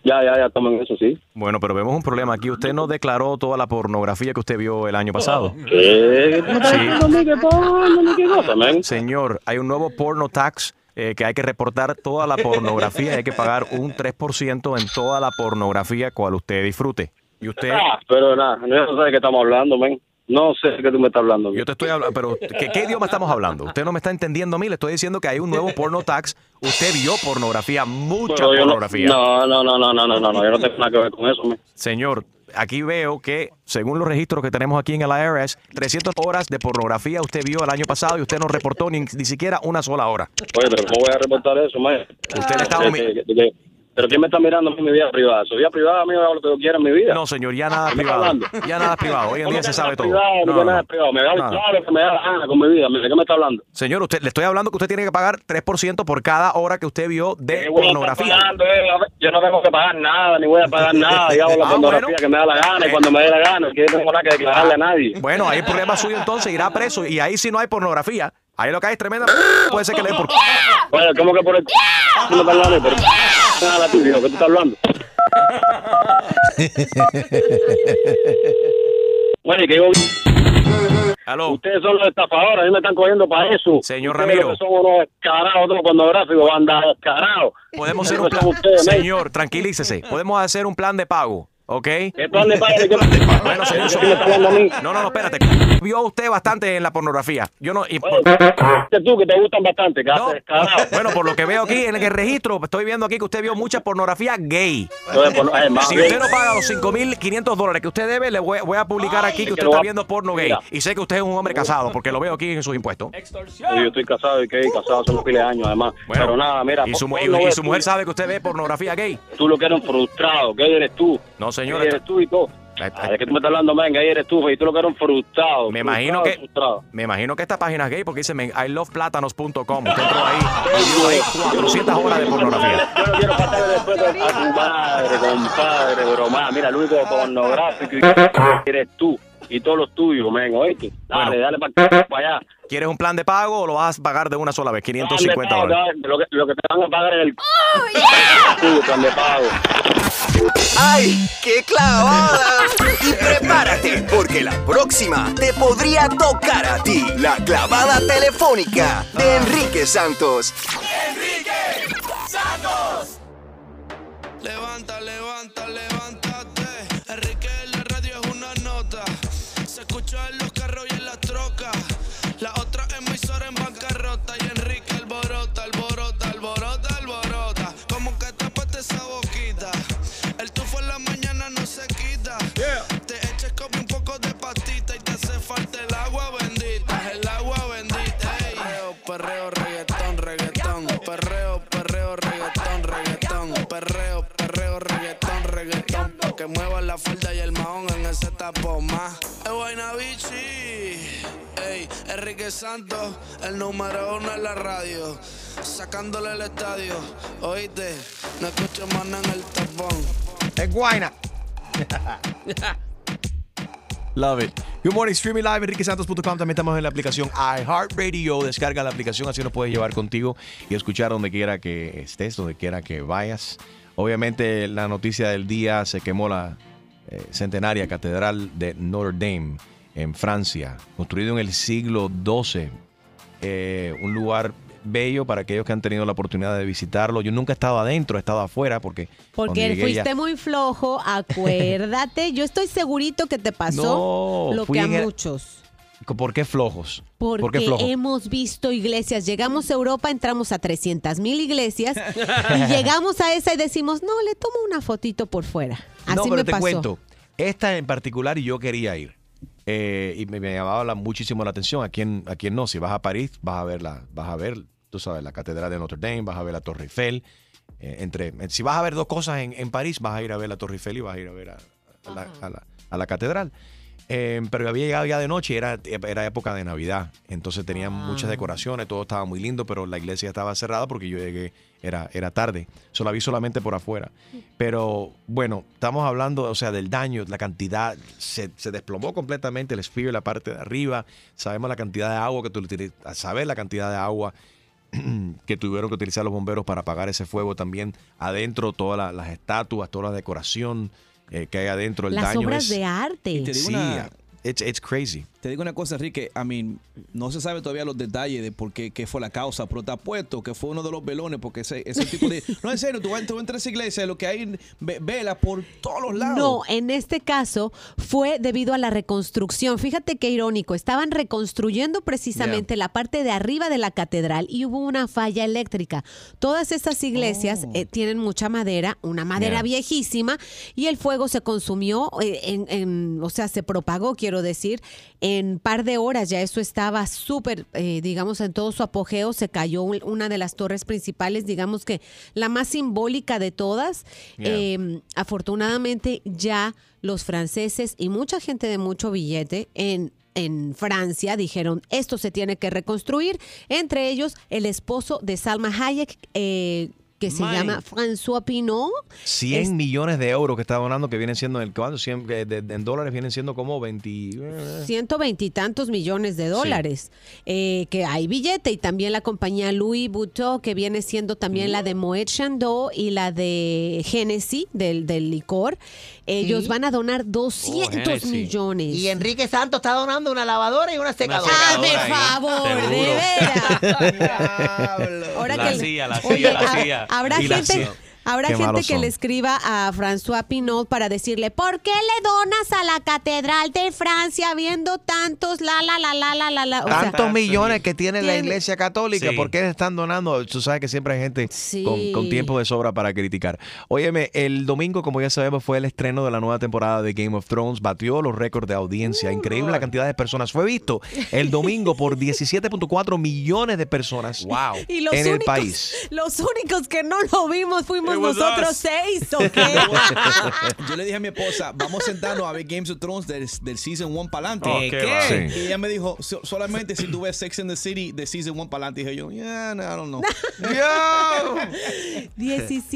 Ya, ya, ya estamos en eso, sí. Bueno, pero vemos un problema aquí. Usted no declaró toda la pornografía que usted vio el año pasado. ¿Qué? Sí. Señor, hay un nuevo porno tax eh, que hay que reportar toda la pornografía y hay que pagar un 3% en toda la pornografía cual usted disfrute. Y usted... Ah, pero nada, no sé de qué estamos hablando, men. No sé de qué tú me estás hablando. Yo te estoy hablando, pero ¿qué, qué idioma estamos hablando? Usted no me está entendiendo a mí, le estoy diciendo que hay un nuevo porno tax. Usted vio pornografía, mucha pornografía. No, no, no, no, no, no, no, no, yo no tengo nada que ver con eso, men. Señor, aquí veo que, según los registros que tenemos aquí en el IRS, 300 horas de pornografía usted vio el año pasado y usted no reportó ni, ni siquiera una sola hora. Oye, pero ¿cómo voy a reportar eso, man? Usted le está Pero ¿quién me está mirando a mí mi vida privada? Su vida privada, a mí me hago lo que yo quiera en mi vida. No, señor, ya nada ¿Qué me está privado. Ya nada privado. Hoy en ¿Cómo día se sabe todo. privado? No, No, nada no. privado. Me todo lo que me da la gana con mi vida. ¿De qué me está hablando? Señor, usted, le estoy hablando que usted tiene que pagar 3% por cada hora que usted vio de ¿Qué voy a estar pornografía. pagando, eh? Yo no tengo que pagar nada, ni voy a pagar nada. Yo hago la Ah, pornografía bueno. que me da la gana y cuando me dé la gana. Que yo no tengo nada que declararle a nadie. Bueno, ahí el problema suyo entonces irá preso y ahí sí no hay pornografía. Ahí lo que hay es tremenda. Puede ser que le por. Oye, ¿cómo que por el... No pero... Nada, tú, hijo, ¿qué tú estás hablando? Oye, que yo... Ustedes son los estafadores, a mí me están cogiendo para eso. Señor Ustedes Ramiro. Son unos descarados, otros pornográficos, banda descarados. Podemos hacer un plan. Señor, tranquilícese. Podemos hacer un plan de pago, ¿ok? ¿Qué plan de pago? ¿Qué- Bueno. No, no, no, espérate. Vio usted bastante en la pornografía. Yo no. y por- tú, que te gustan bastante, descarado. bueno, por lo que veo aquí en el registro, estoy viendo aquí que usted vio mucha pornografía gay. Más Si gay. usted no paga los 5.500 dólares que usted debe, le voy, voy a publicar aquí que usted está viendo porno gay. Y sé que usted es un hombre casado, porque lo veo aquí en sus impuestos. Yo estoy casado y que casado hace unos miles de años, además. Bueno, Pero nada, mira. Y su, y- no y su mujer sabe que usted ve pornografía gay. Tú lo que eres un frustrado, que eres tú. No, señor. Gay eres tú y todo. Ah, es que tú me estás hablando, man, que eres tú, y tú lo que eres un frustrado. Me imagino frustrado, que frustrado. me imagino que esta página es gay porque dice iloveplátanos.com. Usted entró ahí y ahí 400 horas de pornografía. Yo no quiero faltarle después a tu madre, compadre, broma. Mira, el único pornográfico eres tú y todos los tuyos, men, oíste. Dale, dale para allá. ¿Quieres un plan de pago o lo vas a pagar de una sola vez? 550 Plan de pago, dólares. Lo que, lo que te van a pagar es el tuyo, plan de pago. ¡Ay, qué clavada! Y prepárate, porque la próxima te podría tocar a ti. La clavada telefónica de Enrique Santos. Levanta, levanta, levántate. Enrique Se escucha en los carros y en las trocas. La otra emisora en bancarrota. Y Enrique alborota, alborota, alborota, alborota. Como que tapaste esa boquita. El tufo en la mañana no se quita. Te eches como un poco de pastita y te hace falta el agua bendita. El agua bendita. Ey. Perreo, perreo, reggaetón, reggaetón. Perreo, perreo, reggaetón, reggaetón. Perreo, perreo, reggaetón, reggaetón. Que mueva la falda y el mahón en ese tapo más. Enrique Santos, el número uno en la radio. Sacándole el estadio. Oíste, no escucho más nada en el tapón. Es guayna. Love it. Good morning, streaming live, enriquesantos.com. También estamos en la aplicación iHeartRadio. Descarga la aplicación, así nos puedes llevar contigo y escuchar donde quiera que estés, donde quiera que vayas. Obviamente, la noticia del día se quemó la eh, centenaria catedral de Notre Dame en Francia, construido en el siglo XII. Eh, un lugar bello para aquellos que han tenido la oportunidad de visitarlo. Yo nunca he estado adentro, he estado afuera porque. Porque fuiste ya- muy flojo, acuérdate. Yo estoy segurito que te pasó No, lo que a el- muchos. ¿Por qué flojos? Porque ¿Por qué flojos? hemos visto iglesias. Llegamos a Europa, entramos a 300 mil iglesias y llegamos a esa y decimos, no, le tomo una fotito por fuera. Así no, pero me te pasó. cuento. Esta en particular yo quería ir. Eh, y me, me llamaba la- muchísimo la atención. ¿A quién, ¿A quién no? Si vas a París, vas a ver, la, vas a ver tú sabes, la Catedral de Notre Dame, vas a ver la Torre Eiffel. Eh, entre, si vas a ver dos cosas en, en París, vas a ir a ver la Torre Eiffel y vas a ir a ver a, a la, a la- a la catedral. Eh, pero había llegado ya de noche y era, era época de Navidad. Entonces tenían muchas decoraciones, todo estaba muy lindo, pero la iglesia estaba cerrada porque yo llegué, era, era tarde. Solo la vi solamente por afuera. Pero bueno, estamos hablando, o sea, del daño, la cantidad, se, se desplomó completamente el espíritu la parte de arriba. Sabemos la cantidad de agua que tú saber la cantidad de agua que tuvieron que utilizar los bomberos para apagar ese fuego también. Adentro, todas la- las estatuas, toda la decoración eh, que hay adentro, el Las daño obras es- de arte. Y te digo Sí, una- it's, it's crazy. Te digo una cosa, Enrique. I mean, no se sabe todavía los detalles de por qué, qué fue la causa, pero te apuesto que fue uno de los velones, porque ese, ese tipo de. No, en serio, tú vas, tú entras a esa iglesia, lo que hay ve- velas por todos los lados. No, en este caso fue debido a la reconstrucción. Fíjate qué irónico. Estaban reconstruyendo precisamente la parte de arriba de la catedral y hubo una falla eléctrica. Todas esas iglesias eh, tienen mucha madera, una madera Yeah. viejísima, y el fuego se consumió, eh, en, en- o sea, se propagó, quiero decir, en par de horas. Ya eso estaba súper, eh, digamos, en todo su apogeo. Se cayó un- una de las torres principales, digamos que la más simbólica de todas. Yeah. Eh, afortunadamente ya los franceses y mucha gente de mucho billete en, en Francia dijeron esto se tiene que reconstruir. Entre ellos el esposo de Salma Hayek. eh, que se llama François Pinot. 100 millones de euros que está donando, que vienen siendo, el ¿cuánto? 100, que de- de- en dólares vienen siendo como 20... eh, Ciento veintitantos millones de dólares. Eh, que hay billete y también la compañía Louis Vuitton, que viene siendo también la de Moet Chandon y la de Genesis, del, del licor. Ellos Sí. van a donar 200 Genesis. millones. Y Enrique Santos está donando una lavadora y una secadora. Hazme favor, de veras. Ahora La que- silla, la Oye, silla, la silla. Habrá gente, silla. Habrá Qué gente que son. le escriba a François Pinot para decirle, ¿por qué le donas a la Catedral de Francia viendo tantos la la la la la la la? O sea, Tantos millones que tiene la iglesia católica, Sí. ¿por qué están donando? Tú sabes que siempre hay gente con, con tiempo de sobra para criticar. Óyeme, el domingo, como ya sabemos, fue el estreno de la nueva temporada de Game of Thrones. Batió los récords de audiencia. Increíble la cantidad de personas. Fue visto el domingo por 17.4 millones de personas Y los en el país. los únicos que no lo vimos fuimos Was nosotros us. seis, ¿o qué? Yo le dije a mi esposa, vamos a sentarnos a ver Games of Thrones del, del Season 1 para adelante. Oh, qué va. Y ella me dijo, "So- solamente si tú ves Sex and the City de Season 1 para adelante. Dije yo, yeah, no, I don't know.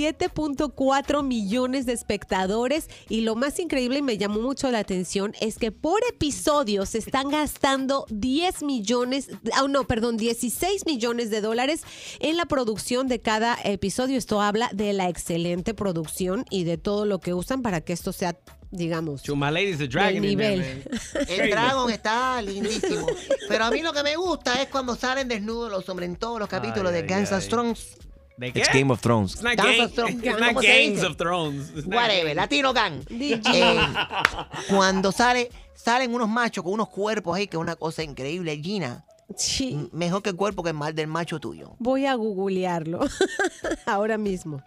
17.4 millones de espectadores y lo más increíble y me llamó mucho la atención es que por episodio se están gastando 10 millones, ah, no, perdón, 16 millones de dólares en la producción de cada episodio. Esto habla de la excelente producción y de todo lo que usan para que esto sea, digamos, ladies, the dragon there, nivel. El Dragon está lindísimo. Pero a mí lo que me gusta es cuando salen desnudos los hombres en todos los capítulos de Guns of Thrones. ¿De It's Game of Thrones. It's not, gang- of Thrones. it's not ¿Cómo se gangs dice? of thrones. It's not Whatever, Latino Gang. Eh, cuando sale, salen unos machos con unos cuerpos ahí, que es una cosa increíble, Gina. m- Mejor que el cuerpo que el mal del macho tuyo. Voy a googlearlo ahora mismo.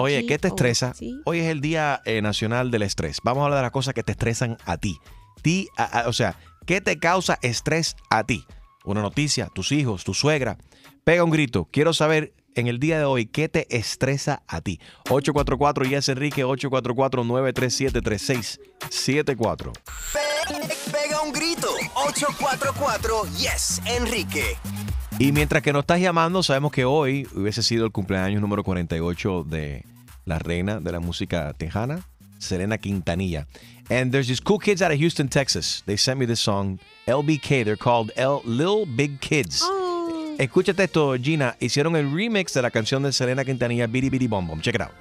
Oye, ¿qué te estresa? sí. Hoy es el Día eh, Nacional del Estrés. Vamos a hablar de las cosas que te estresan a ti. ti a- a- o sea, ¿qué te causa estrés a ti? Una noticia, tus hijos, tu suegra. Pega un grito. Quiero saber en el día de hoy qué te estresa a ti. 844 Yes Enrique 844 937 3674. Pega un grito. 844 Yes, Enrique. Y mientras que nos estás llamando, sabemos que hoy hubiese sido el cumpleaños número 48 de la reina de la música tejana, Selena Quintanilla. And there's these cool kids out of Houston, Texas. They sent me this song, LBK. They're called L Lil Big Kids. Escúchate esto, Gina. Hicieron el remix de la canción de Selena Quintanilla, Bitty Bitty Bom Bom. Check it out.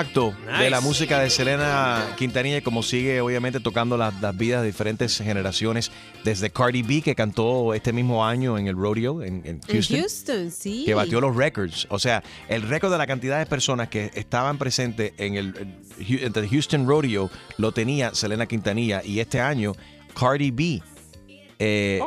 Impacto de la música de Selena Quintanilla, como sigue obviamente tocando las, las vidas de diferentes generaciones, desde Cardi B, que cantó este mismo año en el rodeo en, en En Houston. Houston, sí. que batió los records. O sea, el récord de la cantidad de personas que estaban presentes en el, el- en el Houston Rodeo lo tenía Selena Quintanilla. Y este año, Cardi B eh,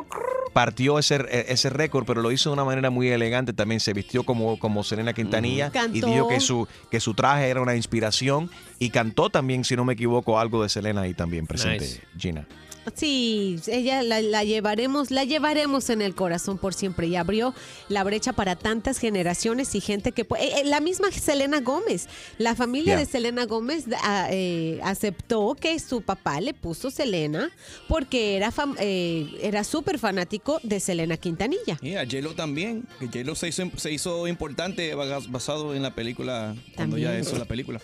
partió ese, ese récord, pero lo hizo de una manera muy elegante. También se vistió como, como Selena Quintanilla y dijo que su, que su traje era una inspiración. Y cantó también, si no me equivoco, algo de Selena ahí también presente, Nice. Gina. Sí, ella la, la llevaremos, la llevaremos en el corazón por siempre y abrió la brecha para tantas generaciones y gente que eh, eh, la misma Selena Gómez, la familia Yeah. de Selena Gómez ah, eh, aceptó que su papá le puso Selena porque era fam- eh, era súper fanático de Selena Quintanilla. Y a J-Lo también, que J-Lo se hizo, se hizo importante bas- basado en la película, cuando ya hizo la película.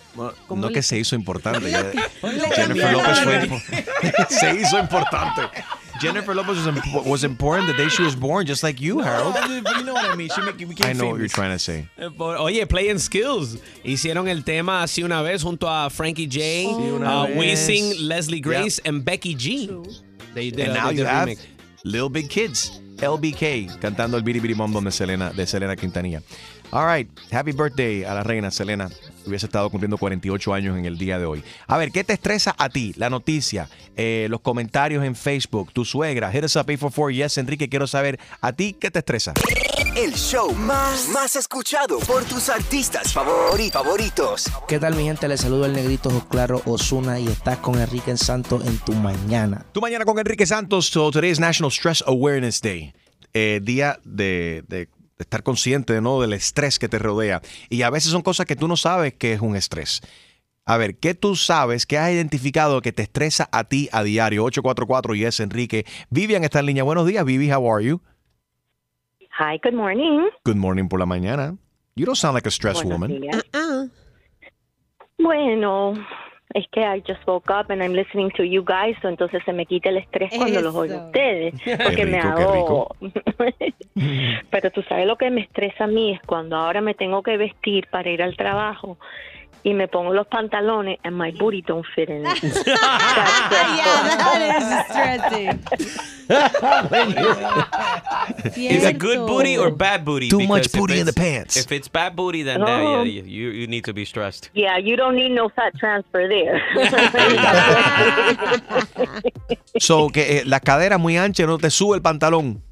No que se hizo importante. ya- Jennifer López fue se hizo importante. Jennifer Lopez was, imp- was important the day she was born, just like you, Harold. you know what I mean. She make- became I know what you're trying to say. Oye, Playing Skills. Hicieron el tema así una vez junto a Frankie J, uh. Wisin, Leslie Grace, and Becky G. They did And now they you have. Little Big Kids, LBK, cantando el Biri Biri Bom Bom de Selena, de Selena Quintanilla. All right, happy birthday a la reina Selena. Hubiese estado cumpliendo 48 años en el día de hoy. A ver, ¿qué te estresa a ti? La noticia, eh, los comentarios en Facebook, tu suegra. Hit us up 844 Yes, Enrique, quiero saber a ti qué te estresa. El show más, más escuchado por tus artistas favori- favoritos. ¿Qué tal mi gente? Les saludo el negrito Claro Osuna y estás con Enrique Santos en tu mañana. Tu mañana con Enrique Santos. So today is National Stress Awareness Day. Eh, día de, de estar consciente ¿no? del estrés que te rodea. Y a veces son cosas que tú no sabes que es un estrés. A ver, ¿qué tú sabes, qué has identificado que te estresa a ti a diario? 844 y es Enrique. Vivian está en línea. Buenos días, Vivi. How are you? Hi, good morning. Good morning por la mañana. You don't sound like a stressed Buenos woman. días. Bueno, es que I just woke up and I'm listening to you guys, so entonces se me quita el estrés cuando los oigo a ustedes, porque me rico, hago. Pero tú sabes lo que me estresa a mí es cuando ahora me tengo que vestir para ir al trabajo y me pongo los pantalones and my booty don't fit in it. Is it good booty or bad booty? Too much booty in the pants. If it's bad booty, then Oh. yeah, yeah, you, you need to be stressed. Yeah, you don't need no fat transfer there. So, que eh, la cadera muy ancha no te sube el pantalón.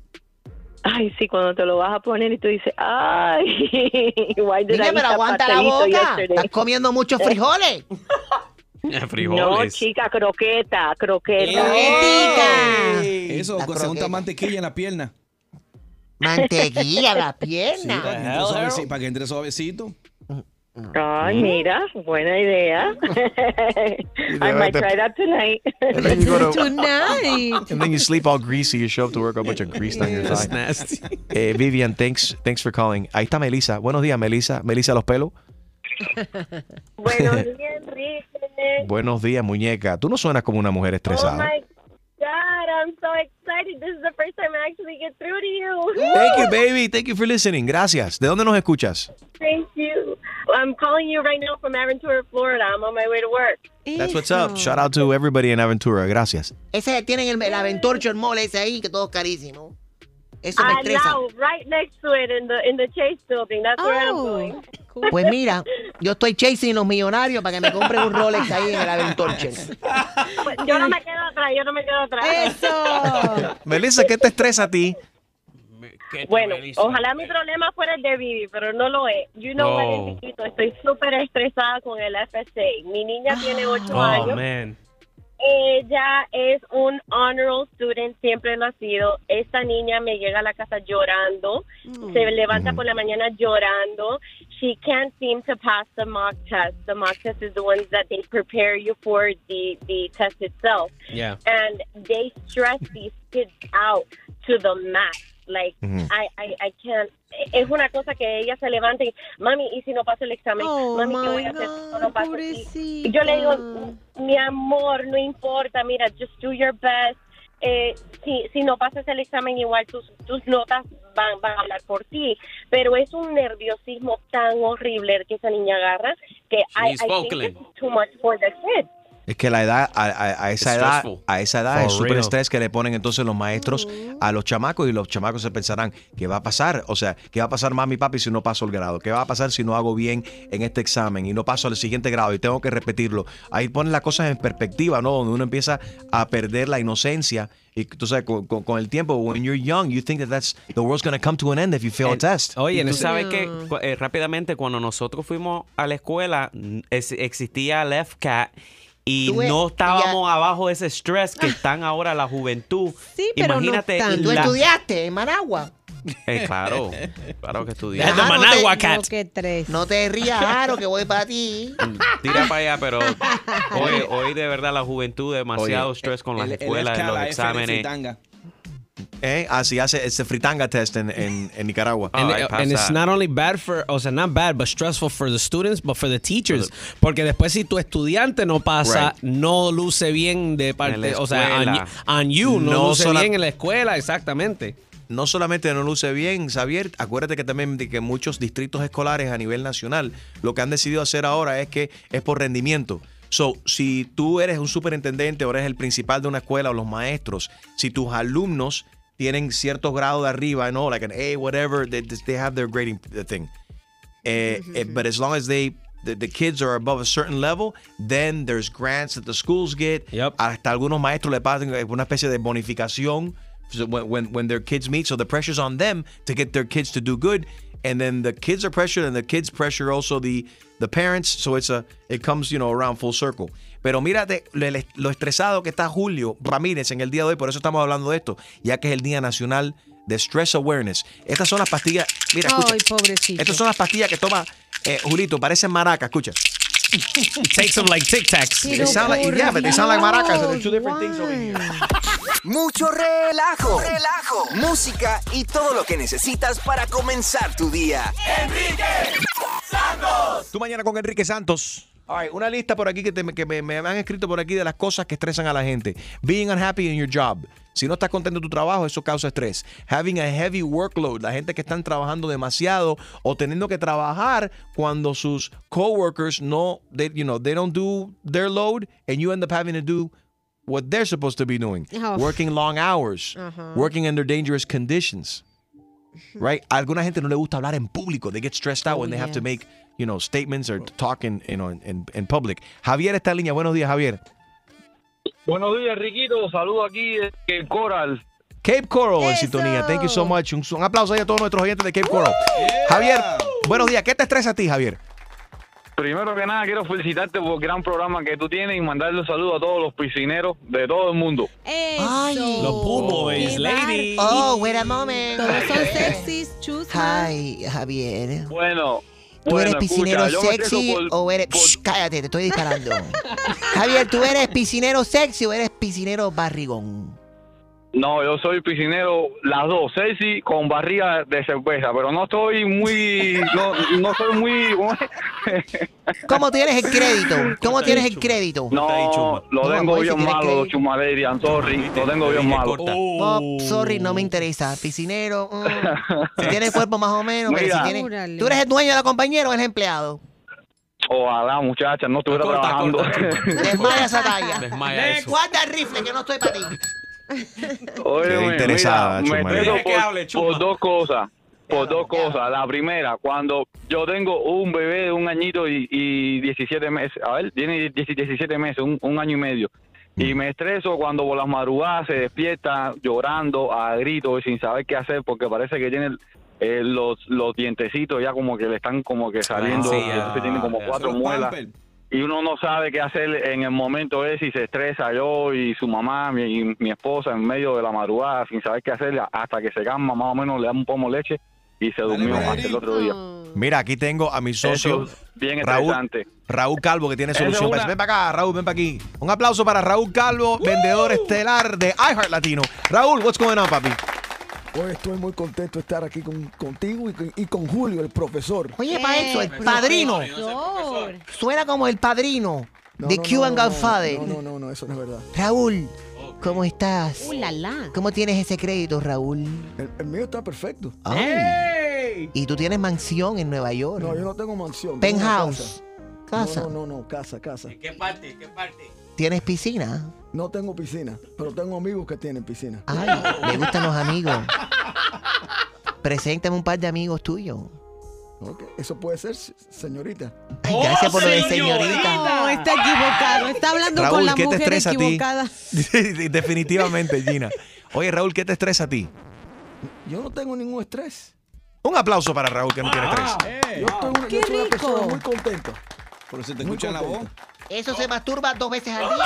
Ay, sí, cuando te lo vas a poner y tú dices, ay, why did Niña, I eat pero aguanta la boca. yesterday? Estás comiendo muchos frijoles. No, chica, croqueta, croqueta. Eso, La con segunda mantequilla en la pierna. Mantequilla en la Sí, pierna. para, que entre suavecito, para que entre suavecito. Ay, mira, buena idea. I might try that tonight. And then you go to- Tonight. And then you sleep all greasy. You show up to work with a bunch of grease on your That's thigh. nasty. Eh, Vivian, thanks, thanks for calling. Ahí está Melissa. Buenos días, Melissa. Melissa Los Pelos. Buenos días, Enrique. Buenos días, muñeca. Tú no suenas como una mujer Oh estresada. my God, I'm so excited. This is the first time I actually get through to you. Thank you, baby. Thank you for listening. Gracias. ¿De dónde nos escuchas? Thank you. I'm calling you right now from Aventura, Florida. I'm on my way to work. That's what's up. Shout out to everybody in Aventura. Gracias. Ese tienen el, el Aventurcho, el mole ese ahí, que todo es carísimo. Eso me I estresa. know, right next to it in the in the Chase building. That's where I'm going. Pues mira, yo estoy chasing los millonarios para que me compren un Rolex ahí en el Aventurcho. Pues yo no me quedo atrás, yo no me quedo atrás. Melissa, ¿qué te estresa a ti? Bueno, ojalá mi problema fuera el de Vivi, pero no lo es. You know what, Oh. Estoy súper estresada con el FSA. Mi niña tiene 8 Oh, años. man. Ella es un honor student, siempre lo ha sido. Esta niña me llega a la casa llorando, se levanta por la mañana llorando. She can't seem to pass the mock test. The mock test is the ones that they prepare you for the, the test itself. Yeah. And they stress these kids out to the max. Like. I, I, I can't. Es una cosa que ella se levanta y, mami, ¿y si no paso el examen? Oh, mami, ¿qué voy a hacer si no paso? Y yo le digo, mi amor, no importa, mira, just do your best. Eh, si, si no pasas el examen, igual tus, tus notas van, van a hablar por ti. Pero es un nerviosismo tan horrible que esa niña agarra que I, I She's think it's too much for the kids. Es que la edad, a, a- a esa It's edad, stressful. a esa edad For es súper real. estrés que le ponen entonces los maestros a los chamacos y los chamacos se pensarán, ¿qué va a pasar? O sea, ¿qué va a pasar mami y papi si no paso el grado? ¿Qué va a pasar si no hago bien en este examen y no paso al siguiente grado y tengo que repetirlo? Ahí ponen las cosas en perspectiva, ¿no? Donde uno empieza a perder la inocencia y tú sabes, con, con- con el tiempo, when you're young, you think that that's, the world's going to come to an end if you fail a test. Oye, tú sabes que cu- eh, rápidamente cuando nosotros fuimos a la escuela es- existía Left Cat y Tú no estábamos ya- abajo de ese stress que están ahora la juventud. Sí, pero no Imagínate. ¿Tú la- estudiaste en Managua? Eh, claro, claro que estudié. Ah, no te- No, qué tres. No te rías, Aro, que voy para ti. Tira para allá, pero hoy, hoy de verdad la juventud demasiado Oye, estrés con las el- el escuelas, en FCA, los exámenes. ¿Eh? Así hace ese fritanga test en, en, en Nicaragua. And, and it's not only bad for, o sea, not bad, but stressful for the students, but for the teachers. Porque después si tu estudiante no pasa, Right. no luce bien de parte, la o sea, on, on you, no, No luce sola- bien en la escuela, exactamente. no solamente no luce bien, Xavier, acuérdate que también de que muchos distritos escolares a nivel nacional lo que han decidido hacer ahora es que es por rendimiento. So, si tú eres un superintendente o eres el principal de una escuela o los maestros, si tus alumnos tienen cierto grado de arriba, no, like an A, whatever, they, they have their grading thing. Eh, eh, but as long as they the, the kids are above a certain level, then there's grants that the schools get. Hasta algunos maestros le pagan una especie de bonificación so when, when when their kids meet. So the pressure's on them to get their kids to do good, and then the kids are pressured, and the kids pressure also the the parents. So it's a it comes you know around full circle. Pero mírate lo, estresado que está Julio Ramírez en el día de hoy, por eso estamos hablando de esto, ya que es el Día Nacional de Stress Awareness. Estas son las pastillas, mira, escucha. Ay, pobrecito. Estas son las pastillas que toma eh, Julito, parecen maracas, escucha. Take some like Tic Tacs. They sound like, yeah, but they sound like maracas. They're two different things over here. Mucho relajo, relajo, música y todo lo que necesitas para comenzar tu día. Enrique Santos. Tú mañana con Enrique Santos. All right, una lista por aquí que, te- que me, me han escrito por aquí de las cosas que estresan a la gente. Being unhappy in your job. Si no estás contento en tu trabajo, eso causa estrés. Having a heavy workload. La gente que están trabajando demasiado o teniendo que trabajar cuando sus coworkers no, they, you know, they don't do their load and you end up having to do what they're supposed to be doing. Oh. Working long hours. Ajá. Working under dangerous conditions. right? A alguna gente no le gusta hablar en público. They get stressed out when they have to make, you know, statements or talk in, you know, in, in public. Javier está en línea. Buenos días, Javier. Buenos días, Riquito. Saludo aquí en Coral. Cape Coral en sintonía. Thank you so much. Un, un aplauso ahí a todos nuestros oyentes de Cape Coral. Javier, buenos días. ¿Qué te estresa a ti, Javier? Primero que nada, quiero felicitarte por el gran programa que tú tienes y mandarle un saludo a todos los piscineros de todo el mundo. Eso. Los boys, lady. Oh, wait a moment. Todos son sexys, chusmas. Hi, Javier. Bueno, ¿Tú bueno, eres piscinero escucha, sexy por- o eres... Shh, cállate, te estoy disparando. Javier, ¿tú eres piscinero sexy o eres piscinero barrigón? No, yo soy piscinero, las dos, sexy con barriga de cerveza, pero no estoy muy, no, no soy muy, ¿cómo es? ¿Cómo tienes el crédito? ¿Cómo tienes el crédito? no, lo tengo bien malo, chumalerian, sorry, lo tengo bien malo. Sorry, no me interesa. Piscinero, mm, si tienes cuerpo más o menos, pero si tienes... ¿Tú eres el dueño de la compañía o eres empleado? Ojalá, muchacha, no estuviera trabajando. Desmaya esa talla. Desmaya eso. Guarda el rifle, que no estoy para ti. Oye, mira, interesada, me que por, hable, por dos cosas. Por dos cosas. La primera, cuando yo tengo un bebé de un añito y, y 17 meses, a ver, tiene 10 17 meses, un, un año y medio. Y me estreso cuando por las madrugadas se despierta llorando a gritos sin saber qué hacer porque parece que tiene eh, los, los dientecitos ya como que le están como que saliendo, sí, entonces tiene como ah, cuatro muelas. Y uno no sabe qué hacer en el momento ese y se estresa yo y su mamá mi, y mi esposa en medio de la madrugada sin saber qué hacer hasta que se calma más o menos le da un pomo de leche y se durmió hasta el otro día Mira, aquí tengo a mi socio es bien Raúl. Raúl Calvo que tiene solución una-. Ven para acá, Raúl, ven para aquí. Un aplauso para Raúl Calvo, vendedor estelar de iHeart Latino. Raúl, what's going on, papi? Hoy estoy muy contento de estar aquí con- contigo y con, y con Julio, el profesor. Oye, para eso, el padrino. Suena como el padrino No, de no, Cuban no, Godfather. No, no, no, no, eso no es verdad. Raúl, ¿cómo estás? Uh, la, la. ¿Cómo tienes ese crédito, Raúl? El, el mío está perfecto. Ay. Y tú tienes mansión en Nueva York. No, yo no tengo mansión. Penthouse. Casa. No, no, no, no, casa, casa. ¿Qué parte? ¿Qué parte? ¿Tienes piscina? No tengo piscina, pero tengo amigos que tienen piscina. Ay, me gustan los amigos. Preséntame un par de amigos tuyos. Ok, Eso puede ser, se- señorita. Ay, gracias por lo de señorita. No, está equivocado. Está hablando Raúl, con la ¿qué te mujer estresa a ti? equivocada. Definitivamente, Gina. Oye, Raúl, ¿qué te estresa a ti? Yo no tengo ningún estrés. Un aplauso para Raúl que no tiene estrés. Yo, estoy una, yo soy una persona muy contenta. Pero se te Muy escucha la voz. Eso se masturba dos veces al día.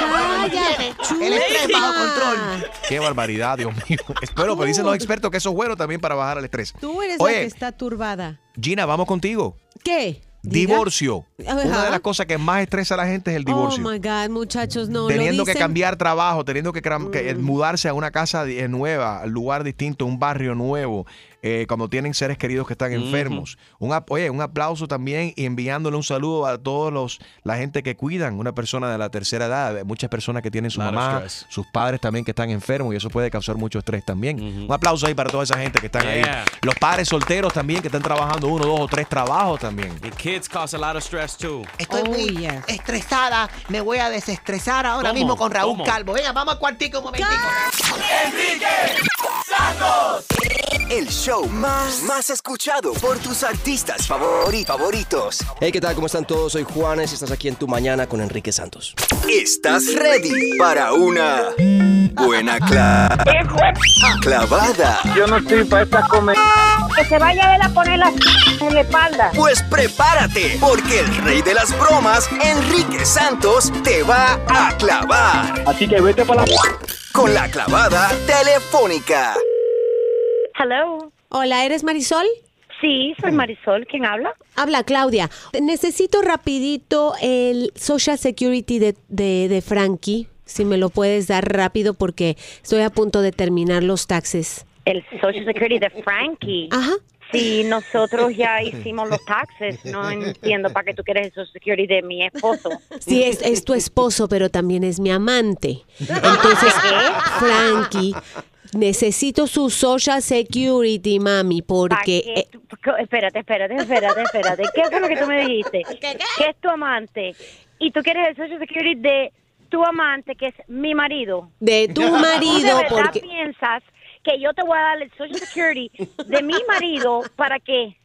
Cállate, El estrés bajo control. Qué barbaridad, Dios mío. Espero, pero dicen los expertos que eso es bueno también para bajar el estrés. Tú eres la que está turbada. Gina, vamos contigo. ¿Qué? Divorcio. Ajá. Una de las cosas que más estresa a la gente es el divorcio. Oh my God, muchachos, no. lo teniendo que cambiar trabajo, teniendo que, que, eh, mudarse a una casa eh, nueva, al lugar distinto, un barrio nuevo, eh, cuando tienen seres queridos que están enfermos. Un, ap- oye, un aplauso también y enviándole un saludo a todos los la gente que cuidan, una persona de la tercera edad, muchas personas que tienen su mamá, sus padres también que están enfermos y eso puede causar mucho estrés también. Un aplauso ahí para toda esa gente que están Yeah. ahí. Los padres solteros también que están trabajando uno, dos o tres trabajos también. And kids cause a lot of stress too. Estoy muy estresada. Me voy a desestresar ahora ¿Cómo? mismo con Raúl ¿Cómo? Calvo. Venga, vamos al cuartico un momentico. El show más, más escuchado por tus artistas favori- favoritos. Hey, ¿qué tal? ¿Cómo están todos? Soy Juanes y estás aquí en Tu Mañana con Enrique Santos. ¿Estás ready para una buena cla- clavada? Yo no estoy para esta comedia. Que se vaya él a poner la en la espalda. Pues prepárate, porque el rey de las bromas, Enrique Santos, te va a clavar. Así que vete para la... Con la clavada telefónica. Hello. Hola, ¿eres Marisol? Sí, soy Marisol. ¿Quién habla? Habla Claudia. Necesito rapidito el Social Security de, de, de Frankie, si me lo puedes dar rápido porque estoy a punto de terminar los taxes. El Social Security de Frankie. Ajá. Sí, nosotros ya hicimos los taxes. No entiendo para qué tú quieres el Social Security de mi esposo. Sí, es, es tu esposo, pero también es mi amante. Entonces, Frankie, necesito su Social Security, mami, porque... ¿Pa' qué espérate, espérate, espérate, espérate. ¿Qué fue lo que tú me dijiste? Que es tu amante. Y tú quieres el Social Security de tu amante, que es mi marido. de tu ¿Tú de marido, porque... piensas que yo te voy a dar el Social Security de mi marido para qué?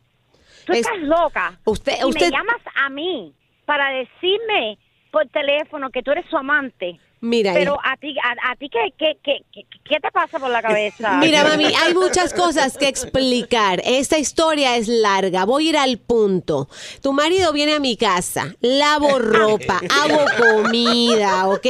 Tú Es- estás loca. Usted- Y usted- me llamas a mí para decirme por teléfono que tú eres su amante. Mira, Pero a ti, a, a ti ¿qué, qué, qué, qué, qué te pasa por la cabeza? Mira, mami, hay muchas cosas que explicar. Esta historia es larga. Voy a ir al punto. Tu marido viene a mi casa, lavo ropa, hago comida, ¿ok?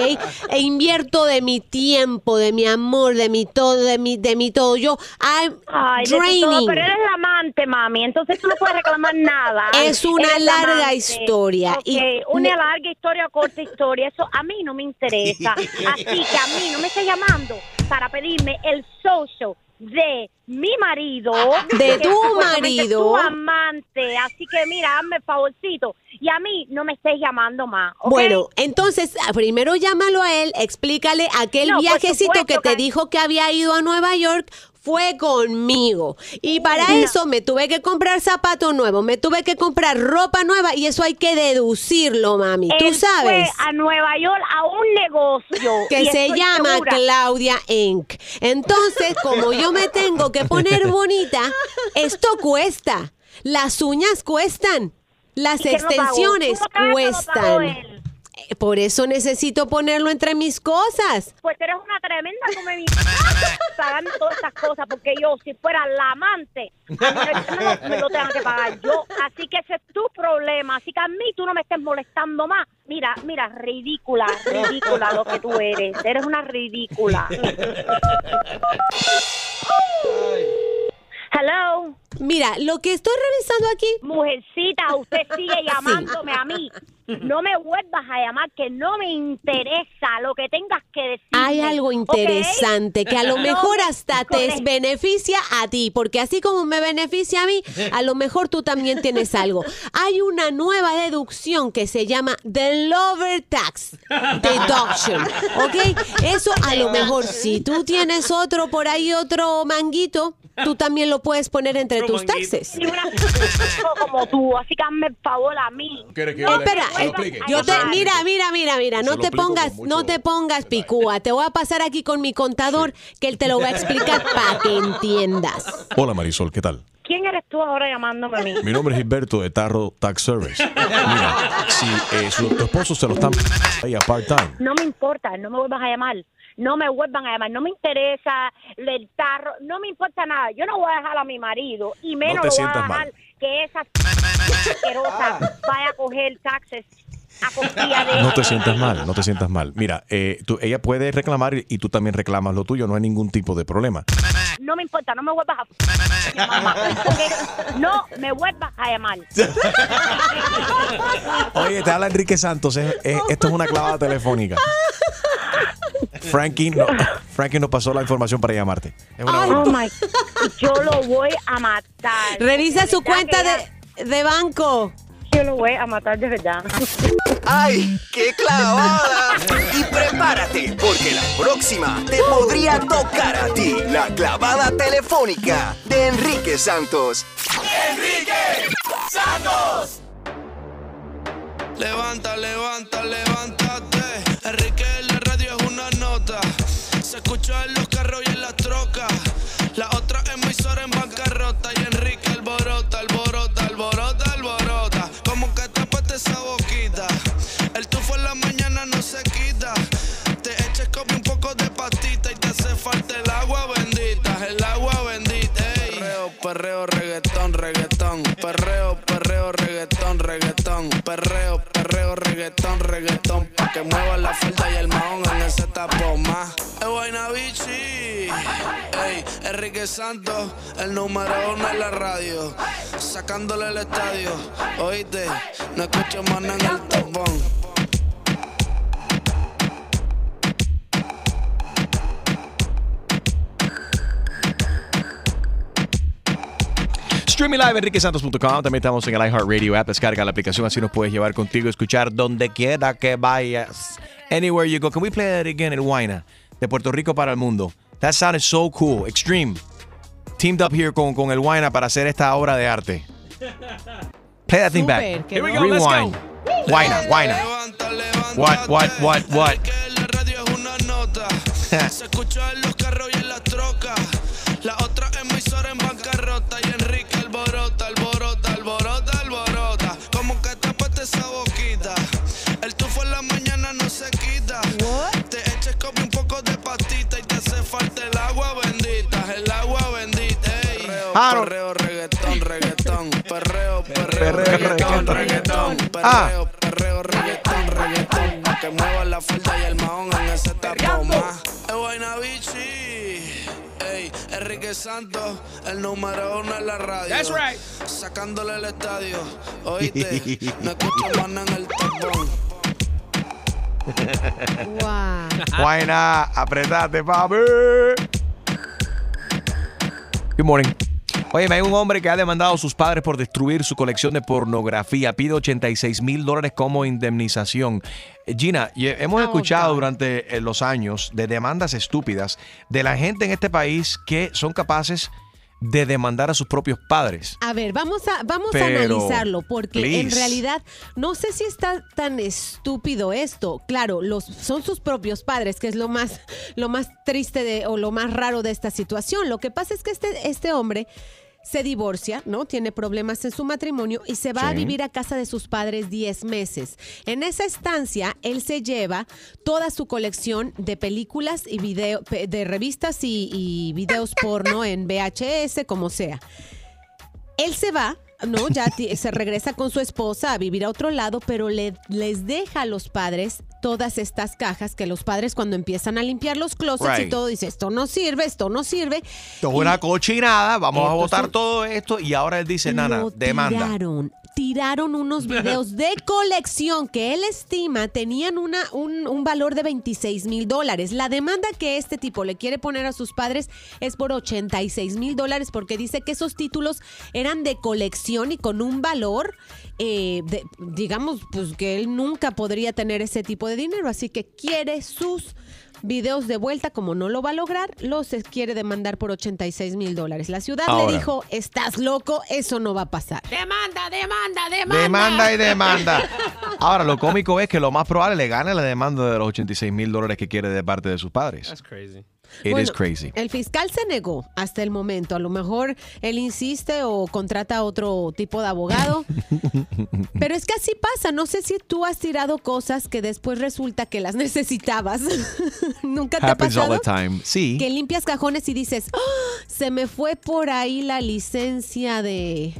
E invierto de mi tiempo, de mi amor, de mi todo, de mi, de mi todo. Yo, I'm Ay, todo, draining. pero eres la amante, mami, entonces tú no puedes reclamar nada. Es una Eres larga amante. historia. Ok, Y una larga historia o corta historia, eso a mí no me interesa. Así que a mí no me estés llamando para pedirme el social de mi marido. De tu marido. Tu amante. Así que mira, hazme el favorcito. Y a mí no me estés llamando más. Bueno, entonces ah, primero llámalo a él, explícale aquel No, viajecito que te que- dijo que había ido a Nueva York. Fue conmigo. Y para eso me tuve que comprar zapatos nuevos, me tuve que comprar ropa nueva y eso hay que deducirlo, mami. Tú Él sabes. Fue a Nueva York a un negocio. que se llama segura- Claudia Inc. Entonces, como yo me tengo que poner bonita, esto cuesta. Las uñas cuestan. Las extensiones ¿Tú lo pagaste o lo pagó cuestan. Por eso necesito ponerlo entre mis cosas. Pues eres una tremenda come mi pagando todas estas cosas, porque yo, si fuera la amante, a mí no- no me lo tengo que pagar yo. Así que ese es tu problema. Así que a mí tú no me estés molestando más. Mira, mira, ridícula, ridícula lo que tú eres. Eres una ridícula. Hello. Mira, lo que estoy revisando aquí. Mujercita, usted sigue llamándome a mí. No me vuelvas a llamar, que no me interesa lo que tengas que decir. Hay algo interesante que a lo mejor hasta te beneficia a ti, porque así como me beneficia a mí, a lo mejor tú también tienes algo. Hay una nueva deducción que se llama The Lover Tax Deduction, ¿ok? Eso a lo mejor si tú tienes otro por ahí, otro manguito, tú también lo puedes poner entre tus taxes. Ni una como tú, así que hazme el favor a mí. ¿Quieres que No, espera, yo te, mira, mira, mira, mira, no te pongas, no te pongas picúa. Te voy a pasar aquí con mi contador que él te lo va a explicar para que entiendas. Hola Marisol, ¿qué tal? ¿Quién eres tú ahora llamándome a mí? Mi nombre es Gilberto de Tarro Tax Service. Mira, si eh, su, tu esposo se lo está ahí a part-time, No me importa, no me vuelvas a llamar. No me vuelvan a llamar, no me interesa el tarro, no me importa nada. Yo no voy a dejar a mi marido y menos No lo voy a dejar mal. que esa asquerosa vaya a coger taxes a costilla de no te sientas mal, no te sientas mal. Mira, eh, tú- ella puede reclamar y, tú también reclamas lo tuyo, no hay ningún tipo de problema. no me importa, no me vuelvas a... mamá, no me vuelvas a llamar. Oye, te habla Enrique Santos. es- es- esto es una clavada telefónica. Frankie, no, Frankie nos pasó la información para llamarte. Es una Ay, broma. oh my, yo lo voy a matar. Revisa su cuenta de, de banco. Yo lo voy a matar de verdad. ¡Ay, qué clavada! Y prepárate, porque la próxima te podría tocar a ti. La clavada telefónica de Enrique Santos. ¡Enrique Santos! Levanta, levanta, levántate. Enrique Se escucha en los carros y en las trocas. La otra emisora en bancarrota. Y Enrique alborota, alborota, alborota, alborota. Como que tapaste esa boquita. El tufo en la mañana no se quita. Te eches como un poco de pastita y te hace falta el agua bendita. El agua bendita. Perreo, perreo, reggaetón, reggaetón. Perreo, perreo, reggaetón, reggaetón. Perreo, perreo, reggaetón, reggaetón. Que mueva la falda y el mahón en ese tapón más. Es Guayna Bichi. Ey, Enrique Santos, el número uno en la radio. Sacándole el estadio. Oíste, no escucho más en el tapón. Streaming live enriquesantos.com. También estamos en el iHeartRadio app. Descarga la aplicación, así nos puedes llevar contigo, escuchar donde quiera que vayas. Anywhere you go. Can we play that again in Huayna? De Puerto Rico para el mundo. That sounded so cool. Extreme. Teamed up here con, con el Huayna para hacer esta obra de arte. Play that thing back. Super, Here we go, let's Rewind. go. Huayna, Huayna. What, what, what, what? Se escucha en los carros y en las trocas. La otra emisora Perreo, reggaetón, reggaetón. Perreo, perreo, Perreo, reggaetón, reggaetón. Ah. Perreo, perreo, reggaetón, reggaetón. Que mueva la falda y el mahón en ese tapón más. Es Guayna Bichi. Ey, Enrique Santos, el número uno en la radio. That's right. Sacándole el estadio. Oíste, no escucho más en el tapón. Huayna, apretate, papi. Good morning. Oye, hay un hombre que ha demandado a sus padres por destruir su colección de pornografía. Pide 86 mil dólares como indemnización. Eh, Gina, y- hemos escuchado durante eh, los años de demandas estúpidas de la gente en este país que son capaces de demandar a sus propios padres. A ver, vamos a, vamos a analizarlo, porque en realidad no sé si está tan estúpido esto. Claro, los, son sus propios padres, que es lo más, lo más triste de, o lo más raro de esta situación. Lo que pasa es que este, este hombre se divorcia, ¿no? Tiene problemas en su matrimonio y se va a vivir a casa de sus padres 10 meses. En esa estancia, él se lleva toda su colección de películas y video, de revistas y, y videos porno en VHS, como sea. Él se va, ¿no? Ya se regresa con su esposa a vivir a otro lado, pero le, les deja a los padres todas estas cajas que los padres cuando empiezan a limpiar los closets y todo, dice, esto no sirve, esto no sirve. Esto es una cochinada, vamos a son- todo esto y ahora él dice, nana, demanda. Tiraron, tiraron unos videos de colección que él estima tenían una, un, un valor de 26 mil dólares. La demanda que este tipo le quiere poner a sus padres es por 86 mil dólares porque dice que esos títulos eran de colección y con un valor, eh, de- digamos, pues que él nunca podría tener ese tipo de dinero. Así que quiere sus videos de vuelta, como no lo va a lograr, los quiere demandar por 86 mil dólares. La ciudad Ahora. le dijo, estás loco, eso no va a pasar. Demanda, demanda, demanda. Demanda y demanda. Ahora, lo cómico es que lo más probable le gane la demanda de los 86 mil dólares que quiere de parte de sus padres. That's crazy. It Bueno, is crazy. El fiscal se negó hasta el momento. A lo mejor él insiste o contrata a otro tipo de abogado. Pero es que así pasa. No sé si tú has tirado cosas que después resulta que las necesitabas. Nunca te ha Happens all pasado. the time. Sí. Que limpias cajones y dices, "Ah, se me fue por ahí la licencia de,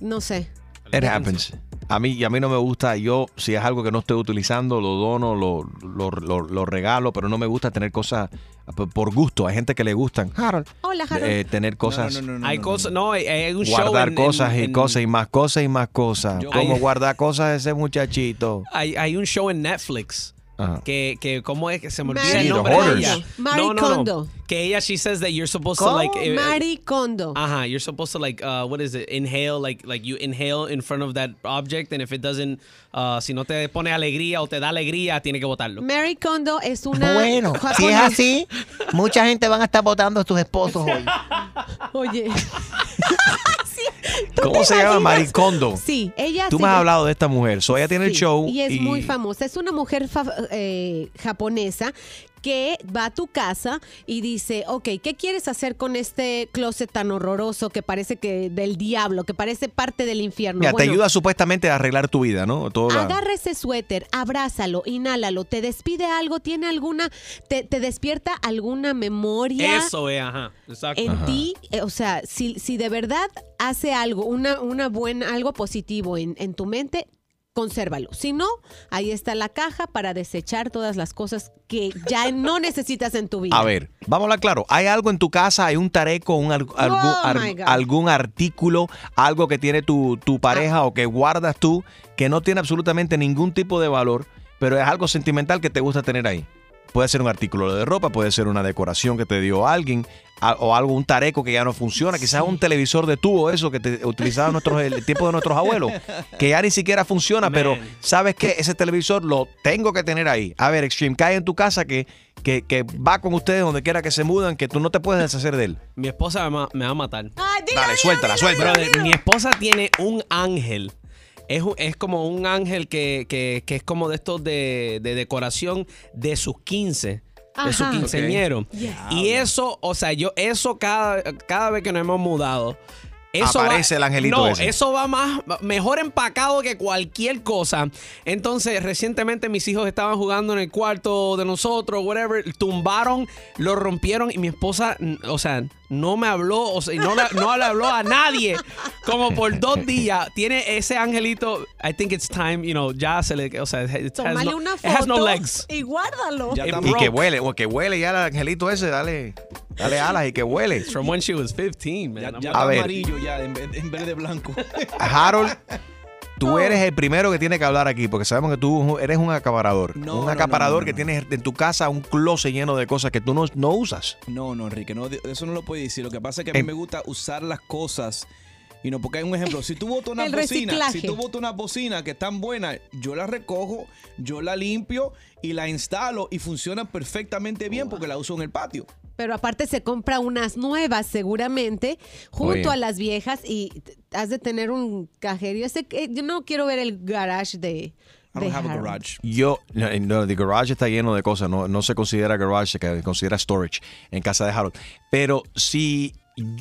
no sé. It happens. A mí, a mí no me gusta, yo si es algo que no estoy utilizando, lo dono, lo, lo, lo- lo regalo, pero no me gusta tener cosas por- gusto. Hay gente que le gustan Hola, Harold. eh, tener cosas. hay cosas, no, hay, hay un show guardar en- cosas en- y en- cosas y más cosas y más cosas. Yo- Como Ay. guardar cosas ese muchachito. Hay, hay un show en Netflix. Ajá. Que, que, ¿cómo es que se me olvida Marie el nombre de ella? Marie no, no, no. Kondo. Que ella, she says that you're supposed to like. eh, Marie Kondo. Ajá, you're supposed to like, uh, what is it? Inhale, like, like you inhale in front of that object, and if it doesn't, uh, si no te pone alegría o te da alegría, tiene que botarlo. Mary Kondo es una. Bueno, si es así, mucha gente van a estar votando a sus esposos hoy. Oye. ¿Cómo se llama? Maricondo. Sí, ella Tú me has hablado de esta mujer. So, ella tiene el show. Y es muy famosa. Es una mujer fa- eh, japonesa que va a tu casa y dice, ok, ¿qué quieres hacer con este closet tan horroroso que parece que del diablo, que parece parte del infierno? Mira, te ayuda supuestamente a arreglar tu vida, ¿no? Todo la- Agarra ese suéter, abrázalo, inhálalo, te despide algo, tiene alguna, te, te despierta alguna memoria Eso es, ajá. Exacto. en ti, eh, o sea, si, si de verdad hace algo, una, una buena, algo positivo en, en tu mente, consérvalo. Si no, ahí está la caja para desechar todas las cosas que ya no necesitas en tu vida. A ver, vamos a hablar claro. ¿Hay algo en tu casa? ¿Hay un tareco, un, al- algún, Oh, ar- algún artículo, algo que tiene tu, tu pareja o que guardas tú que no tiene absolutamente ningún tipo de valor, pero es algo sentimental que te gusta tener ahí? Puede ser un artículo de ropa, puede ser una decoración que te dio alguien a- o algo, un tareco que ya no funciona, quizás un televisor de tubo, eso que te utilizaban nuestros, el tiempo de nuestros abuelos, que ya ni siquiera funciona, pero sabes que ese televisor lo tengo que tener ahí. A ver, Extreme, cae en tu casa que, que, que va con ustedes donde quiera que se mudan, que tú no te puedes deshacer de él. Mi esposa me, va- me va a matar. Dale, suéltala, suéltala. Brother, mi esposa tiene un ángel. Es, es como un ángel que, que- que es como de estos de, de decoración de sus 15. De su Ajá. quinceñero. Yes. Y eso, o sea, yo, eso cada, cada vez que nos hemos mudado. Eso Aparece va- el angelito No, ese. eso va más, mejor empacado que cualquier cosa. Entonces, recientemente mis hijos estaban jugando en el cuarto de nosotros, whatever, tumbaron, lo rompieron y mi esposa, o sea, no me habló, o sea, y no, le- no le habló a nadie como por dos días. Tiene ese angelito, I think it's time, you know, ya se le, o sea, it has no, una it has no foto legs. y guárdalo. y que huele, o que huele ya el angelito ese, dale, dale alas y que huele. From when she was 15, man. Ya A está ver. amarillo ya, en vez, en vez de blanco. Harold, tú eres el primero que tiene que hablar aquí, porque sabemos que tú eres un acaparador. No, un no, acaparador no, no, que tienes en tu casa un closet lleno de cosas que tú no, no usas. No, no, Enrique, no, eso no lo puedes decir. Lo que pasa es que a mí me gusta usar las cosas. Y no, porque hay un ejemplo, si tú botas una El bocina, reciclaje. si tú botas una bocina que están buenas, yo la recojo, yo la limpio y la instalo y funciona perfectamente bien porque la uso en el patio. Pero aparte se compra unas nuevas seguramente junto Oye. a las viejas y has de tener un cajerío. Ese, que- yo no quiero ver el garage de, I de don't have a Harold. garage. Yo, no, no, el garage está lleno de cosas, no, no se considera garage, se considera storage en casa de Harold. Pero si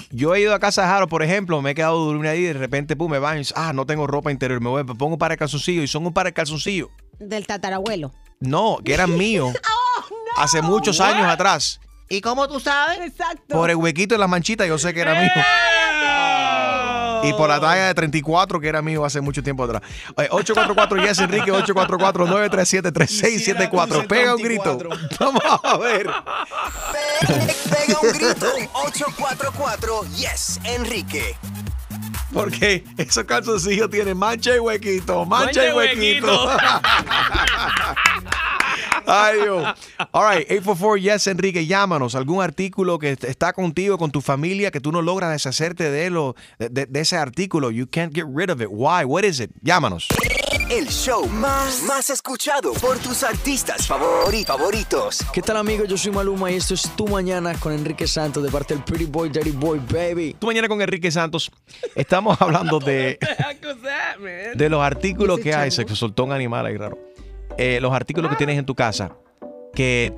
yo he ido a casa de Harold, por ejemplo, me he quedado dormido ahí y de repente, pum, me baño, y, ah, no tengo ropa interior, me voy, me pongo un par de calzoncillos y son un par de calzoncillos. Del tatarabuelo. No, que eran míos hace muchos años atrás. ¿Y cómo tú sabes? Exacto. Por el huequito y la manchita, yo sé que era mío. Y por la talla de 34, que era mío hace mucho tiempo atrás. Eh, 844 Yes Enrique, 844-937-3674. Pega un grito. Vamos a ver. Pega un grito. 844 Yes, Enrique. Porque esos calzoncillos tienen mancha y huequito. Mancha y Mancha y huequito. huequito. Ay, Dios. All right, 844 Yes Enrique, llámanos. Algún artículo que est- está contigo, con tu familia, que tú no logras deshacerte de, él o de, ese artículo. You can't get rid of it. Why? What is it? Llámanos. El show más, más escuchado por tus artistas favori- favoritos. ¿Qué tal amigos? Yo soy Maluma y esto es Tu Mañana con Enrique Santos de parte del Pretty Boy, Dirty Boy, baby. Tu mañana con Enrique Santos. Estamos hablando de, de los artículos que hay. Se soltó un animal ahí raro. Eh, los artículos que tienes en tu casa que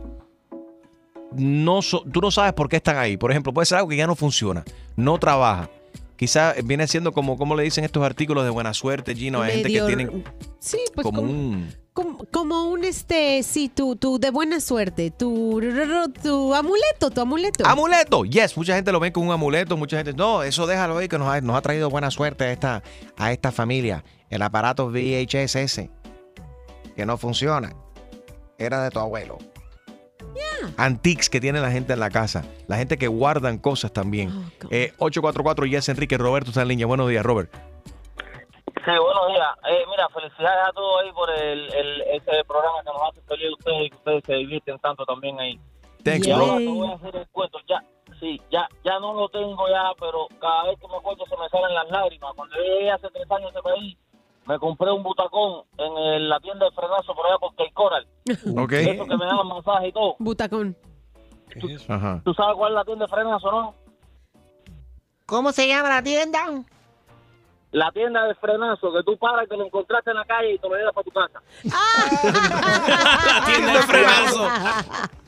no so- tú no sabes por qué están ahí. Por ejemplo, puede ser algo que ya no funciona, no trabaja. Quizá viene siendo como, como le dicen estos artículos de buena suerte, Gino. Hay gente que tienen Sí, pues como como, un... como, como un este, sí, tu, tu de buena suerte, tu, tu amuleto, tu amuleto. Amuleto, yes, mucha gente lo ve con un amuleto, mucha gente, no, eso déjalo ahí que nos ha, nos ha traído buena suerte a esta, a esta familia. El aparato VHS ese, que no funciona, era de tu abuelo. antiques que tiene la gente en la casa. La gente que guardan cosas también. Eh, 844 Yes Enrique Roberto está en línea. Buenos días, Robert. Sí, buenos días. Eh, mira, felicidades a todos ahí por el, el, ese programa que nos hace feliz ustedes y que ustedes se divierten tanto también ahí. Thanks, y bro. ahora te voy a hacer el cuento. Ya, sí, ya, ya no lo tengo ya, pero cada vez que me acuerdo se me salen las lágrimas. Cuando yo llegué hace tres años a este país, me compré un butacón en el- la tienda de frenazo por allá por Cape Coral. Ok. Eso que me daban masaje y todo. Butacón. Ajá. ¿Tú sabes cuál es la tienda de frenazo, no? ¿Cómo se llama la tienda? La tienda de frenazo, que tú paras y te lo encontraste en la calle y te lo llevas para tu casa. La tienda de frenazo.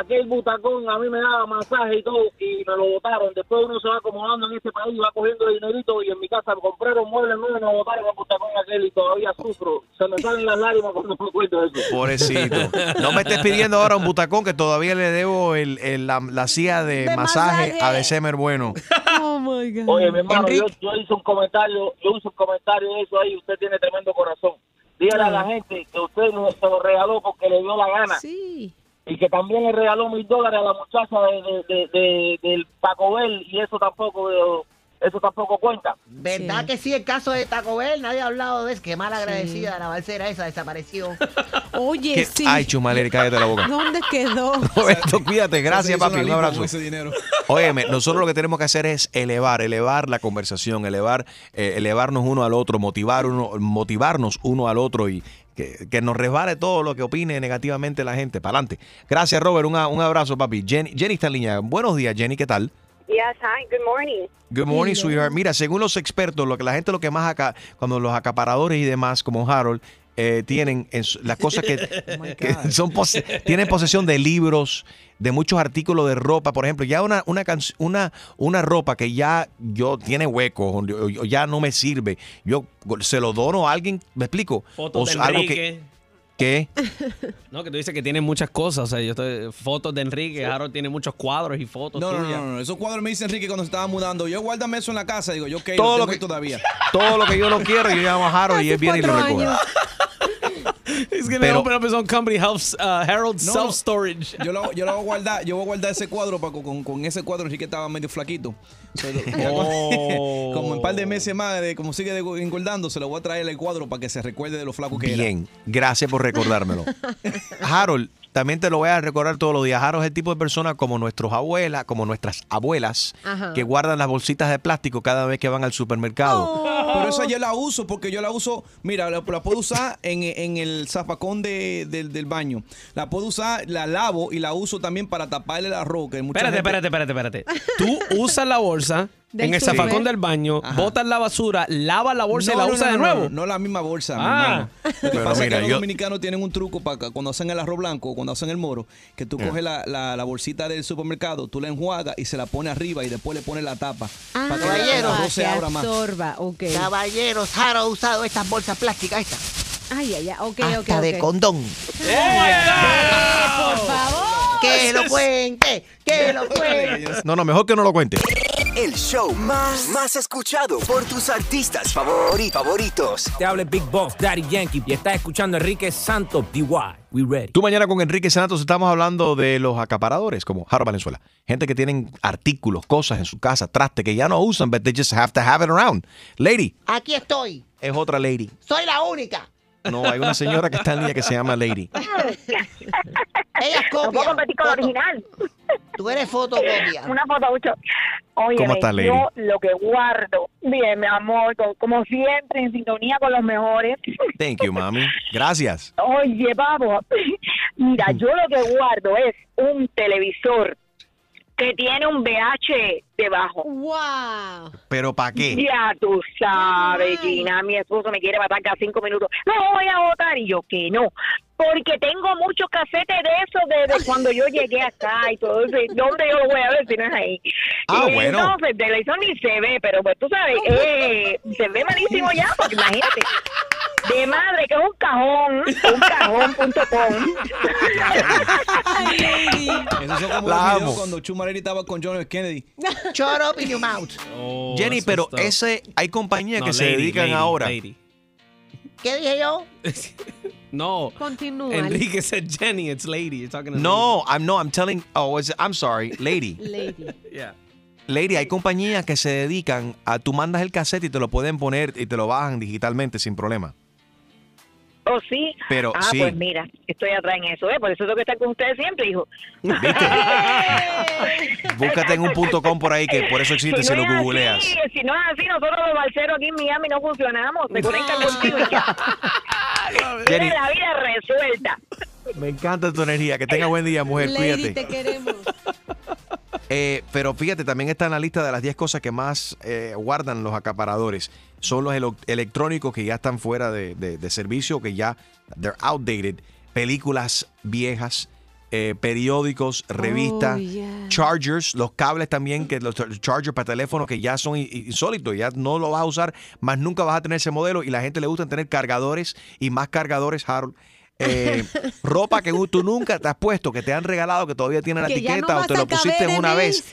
Aquel butacón a mí me daba masaje y todo y me lo botaron. Después uno se va acomodando en este país, va cogiendo dinerito y en mi casa me compraron muebles nuevos y me botaron el butacón aquel y todavía sufro. Se me salen las lágrimas cuando me acuerdo de eso. Pobrecito. No me estés pidiendo ahora un butacón que todavía le debo el, el- la, la silla de, De masaje, masaje. a December Bueno. Oh my God. Oye, mi hermano, yo, yo hice un comentario, yo hice un comentario de eso ahí, usted tiene tremendo corazón. Dígale a la gente que usted no se lo regaló porque le dio la gana. Sí. Y que también le regaló mil dólares a la muchacha de, de, de- de- del Paco Bell y eso tampoco eh, eso tampoco cuenta. ¿Verdad que sí? El caso de Taco Bell, nadie ha hablado de eso. Qué mal agradecida la balsera esa, desapareció. Oye, ¿Qué- sí. Ay, Chumaleri, cállate la boca. ¿Dónde quedó? Roberto, cuídate. Gracias, papi. Un abrazo. ese dinero. Óyeme, nosotros lo que tenemos que hacer es elevar, elevar la conversación, elevar, eh, elevarnos uno al otro, motivar uno, motivarnos uno al otro y que, que nos resbale todo lo que opine negativamente la gente. Para adelante. Gracias, Robert. Un abrazo, papi. Jenny, Jenny está en línea. Buenos días, Jenny. ¿Qué tal? Yes, hi, good morning. Good morning, sweetheart. Mira, según los expertos, lo que la gente lo que más acá, cuando los acaparadores y demás, como Harold, eh, tienen en las cosas que, que son pose- tienen posesión de libros, de muchos artículos de ropa, por ejemplo, ya una una una una ropa que ya yo tiene huecos ya no me sirve, yo se lo dono a alguien, ¿me explico? Fotos O de algo que ¿Qué? No, que tú dices que tiene muchas cosas. O sea, yo estoy, fotos de Enrique. Harold tiene muchos cuadros y fotos No, no, tuyas. no, no, Esos cuadros me dice Enrique cuando se estaba mudando. Yo guárdame eso en la casa. Digo, yo, ok, Todo lo que- todavía. Todo lo que yo no quiero, yo llamo a Harold y él viene y lo recoge. He's gonna Pero- open up his own company, Health, uh, Harold No, Self Storage. Yo lo, yo lo voy a guardar, yo voy a guardar ese cuadro para con, con ese cuadro Enrique estaba medio flaquito. So, Oh. Como en un par de meses más, de, como sigue de- engordando, se lo voy a traer el cuadro para que se recuerde de lo flaco que era. Bien, gracias por recordármelo. Harold, también te lo voy a recordar todos los días. Es el tipo de persona como nuestras abuelas, como nuestras abuelas, Ajá. que guardan las bolsitas de plástico cada vez que van al supermercado. Pero esa yo la uso porque yo la uso, mira, la, la puedo usar en, en el zafacón de- del- del baño. La puedo usar, la lavo y la uso también para taparle la roca. Espérate, espérate, espérate, espérate. Tú usas la bolsa en el zafacón del baño, botas la basura, lavas la bolsa y la usas de nuevo. No, no la misma bolsa, mi Ah. hermano. Lo que Pero pasa es que los yo- dominicanos tienen un truco para cuando hacen el arroz blanco, cuando hacen el moro, que tú Yeah. coges la, la- la bolsita del supermercado, tú la enjuagas y se la pones arriba y después le pones la tapa. Ah, para que el arroz se abra más. absorba, ok. Caballeros, Jaro ha usado estas bolsas plásticas estas. Ay, ay, ay, ok, Hasta ok, de ok. condón. Por favor. Que lo cuente, que lo cuente. No, no, mejor que no lo cuente. El show más, más escuchado por tus artistas favori- favoritos. Te habla Big Boss, Daddy Yankee, y estás escuchando a Enrique Santos, DY. We ready. Tú mañana con Enrique Santos estamos hablando de los acaparadores, como Harold Valenzuela. Gente que tienen artículos, cosas en su casa, traste que ya no usan, but they just have to have it around. Lady, Aquí estoy. es otra lady. Soy la única. No, hay una señora que está en línea que se llama Lady. Ella es copia. No competir con original. Tú eres fotocopia. Una foto mucho. Oye, ¿Cómo estás, Lady? yo lo que guardo, bien, mi amor, co- como siempre, en sintonía con los mejores. Thank you, mami. Gracias. Oye, vamos, mira, yo lo que guardo es un televisor que tiene un VH debajo. ¡Wow! ¿Pero para qué? Ya tú sabes, Gina, mi esposo me quiere matar cada cinco minutos. No voy a votar. Y yo que no. Porque tengo muchos casetes de eso desde cuando yo llegué acá y todo eso. ¿Dónde yo lo voy a ver si no es ahí? Ah, y bueno. Entonces, de la ni se ve, pero pues tú sabes, eh, se ve malísimo ya, porque imagínate. De madre, que es un cajón, un cajón.com. Esos son como La los amo. videos cuando Chumaleri estaba con John F. Kennedy. Shut up in your mouth. Jenny, pero ese hay compañías No, que se dedican lady, ahora. lady. ¿Qué dije yo? No. Continúa. Enrique said Jenny, it's lady. You're talking to No, I'm no, I'm telling. Oh, is- I'm sorry, lady. Lady. Yeah. Lady, hay compañías que se dedican a tú mandas el cassette y te lo pueden poner y te lo bajan digitalmente sin problema. ¿Oh, sí? Pero, ah, sí. pues mira, estoy atrás en eso, ¿eh? Por eso tengo que estar con ustedes siempre, hijo. Búscate en un punto com por ahí que por eso existe si no lo es googleas. así, si no es así, nosotros los balseros aquí en Miami no funcionamos. Se conectan contigo y ya. La vida resuelta. Me encanta tu energía. Que tenga buen día, mujer. Lady, Cuídate. te queremos. Eh, pero fíjate, también está en la lista de las 10 cosas que más eh, guardan los acaparadores. Son los electrónicos que ya están fuera de, de- de servicio, que ya they're outdated. Películas viejas, eh, periódicos, revistas, Oh, yeah. chargers, los cables también, que los char- chargers para teléfono que ya son insólitos, ya no lo vas a usar, más nunca vas a tener ese modelo y la gente le gusta tener cargadores y más cargadores, Harold. Eh, ropa que tú nunca te has puesto, que te han regalado, que todavía tiene la Que ya no etiqueta o te lo pusiste en una vez.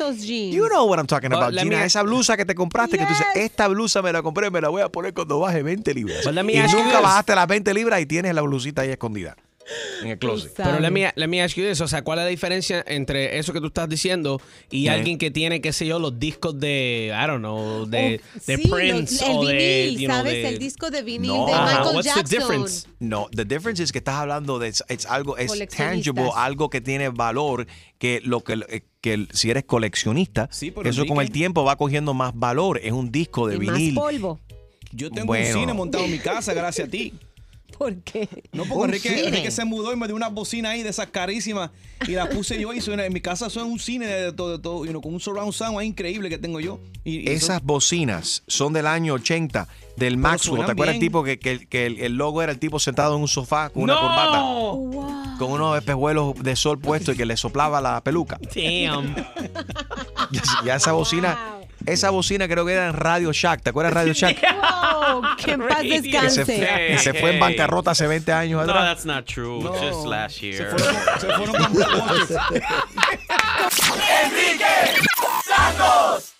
You know what I'm talking about, Gina. me- Esa blusa que te compraste, que tú dices, esta blusa me la compré, me la voy a poner cuando baje 20 libras. Y nunca bajaste las 20 libras y tienes la blusita ahí escondida en el closet. Pero let me, let me ask you this, o sea, ¿cuál es la diferencia entre eso que tú estás diciendo y Eh. alguien que tiene, qué sé yo, los discos de, I don't know, de, de Oh, Sí, Prince los- el o de, vinil, you know, ¿sabes? de- El disco de vinil No. de Ajá, Michael what's the Jackson. difference? No, the difference es que estás hablando de es, es algo es tangible, algo que tiene valor, que lo que, eh, que el- si eres coleccionista, Sí, eso con el tiempo va cogiendo más valor. Es un disco de Y más vinil. polvo. Yo tengo Bueno. un cine montado en mi casa gracias a ti. ¿Por qué? No, porque Enrique, se mudó y me dio una bocina ahí de esas carísimas y la puse yo y suena, en mi casa suena un cine de todo, de todo you know, con un surround sound ahí increíble que tengo yo. Y, y Esas bocinas son del año 80, del Maxwell. ¿Te acuerdas el tipo que, que- que el, el logo era el tipo sentado en un sofá con una ¡No! corbata? Con unos espejuelos de sol puestos y que le soplaba la peluca. Damn. Ya, ya esa bocina, esa bocina creo que era en Radio Shack. ¿Te acuerdas de Radio Shack? Wow, que en paz Que se, descanse. fue, que se fue en Hey. bancarrota hace 20 años No, atrás. that's not true. No. Just last year. se fueron con Black Walker. Enrique Santos.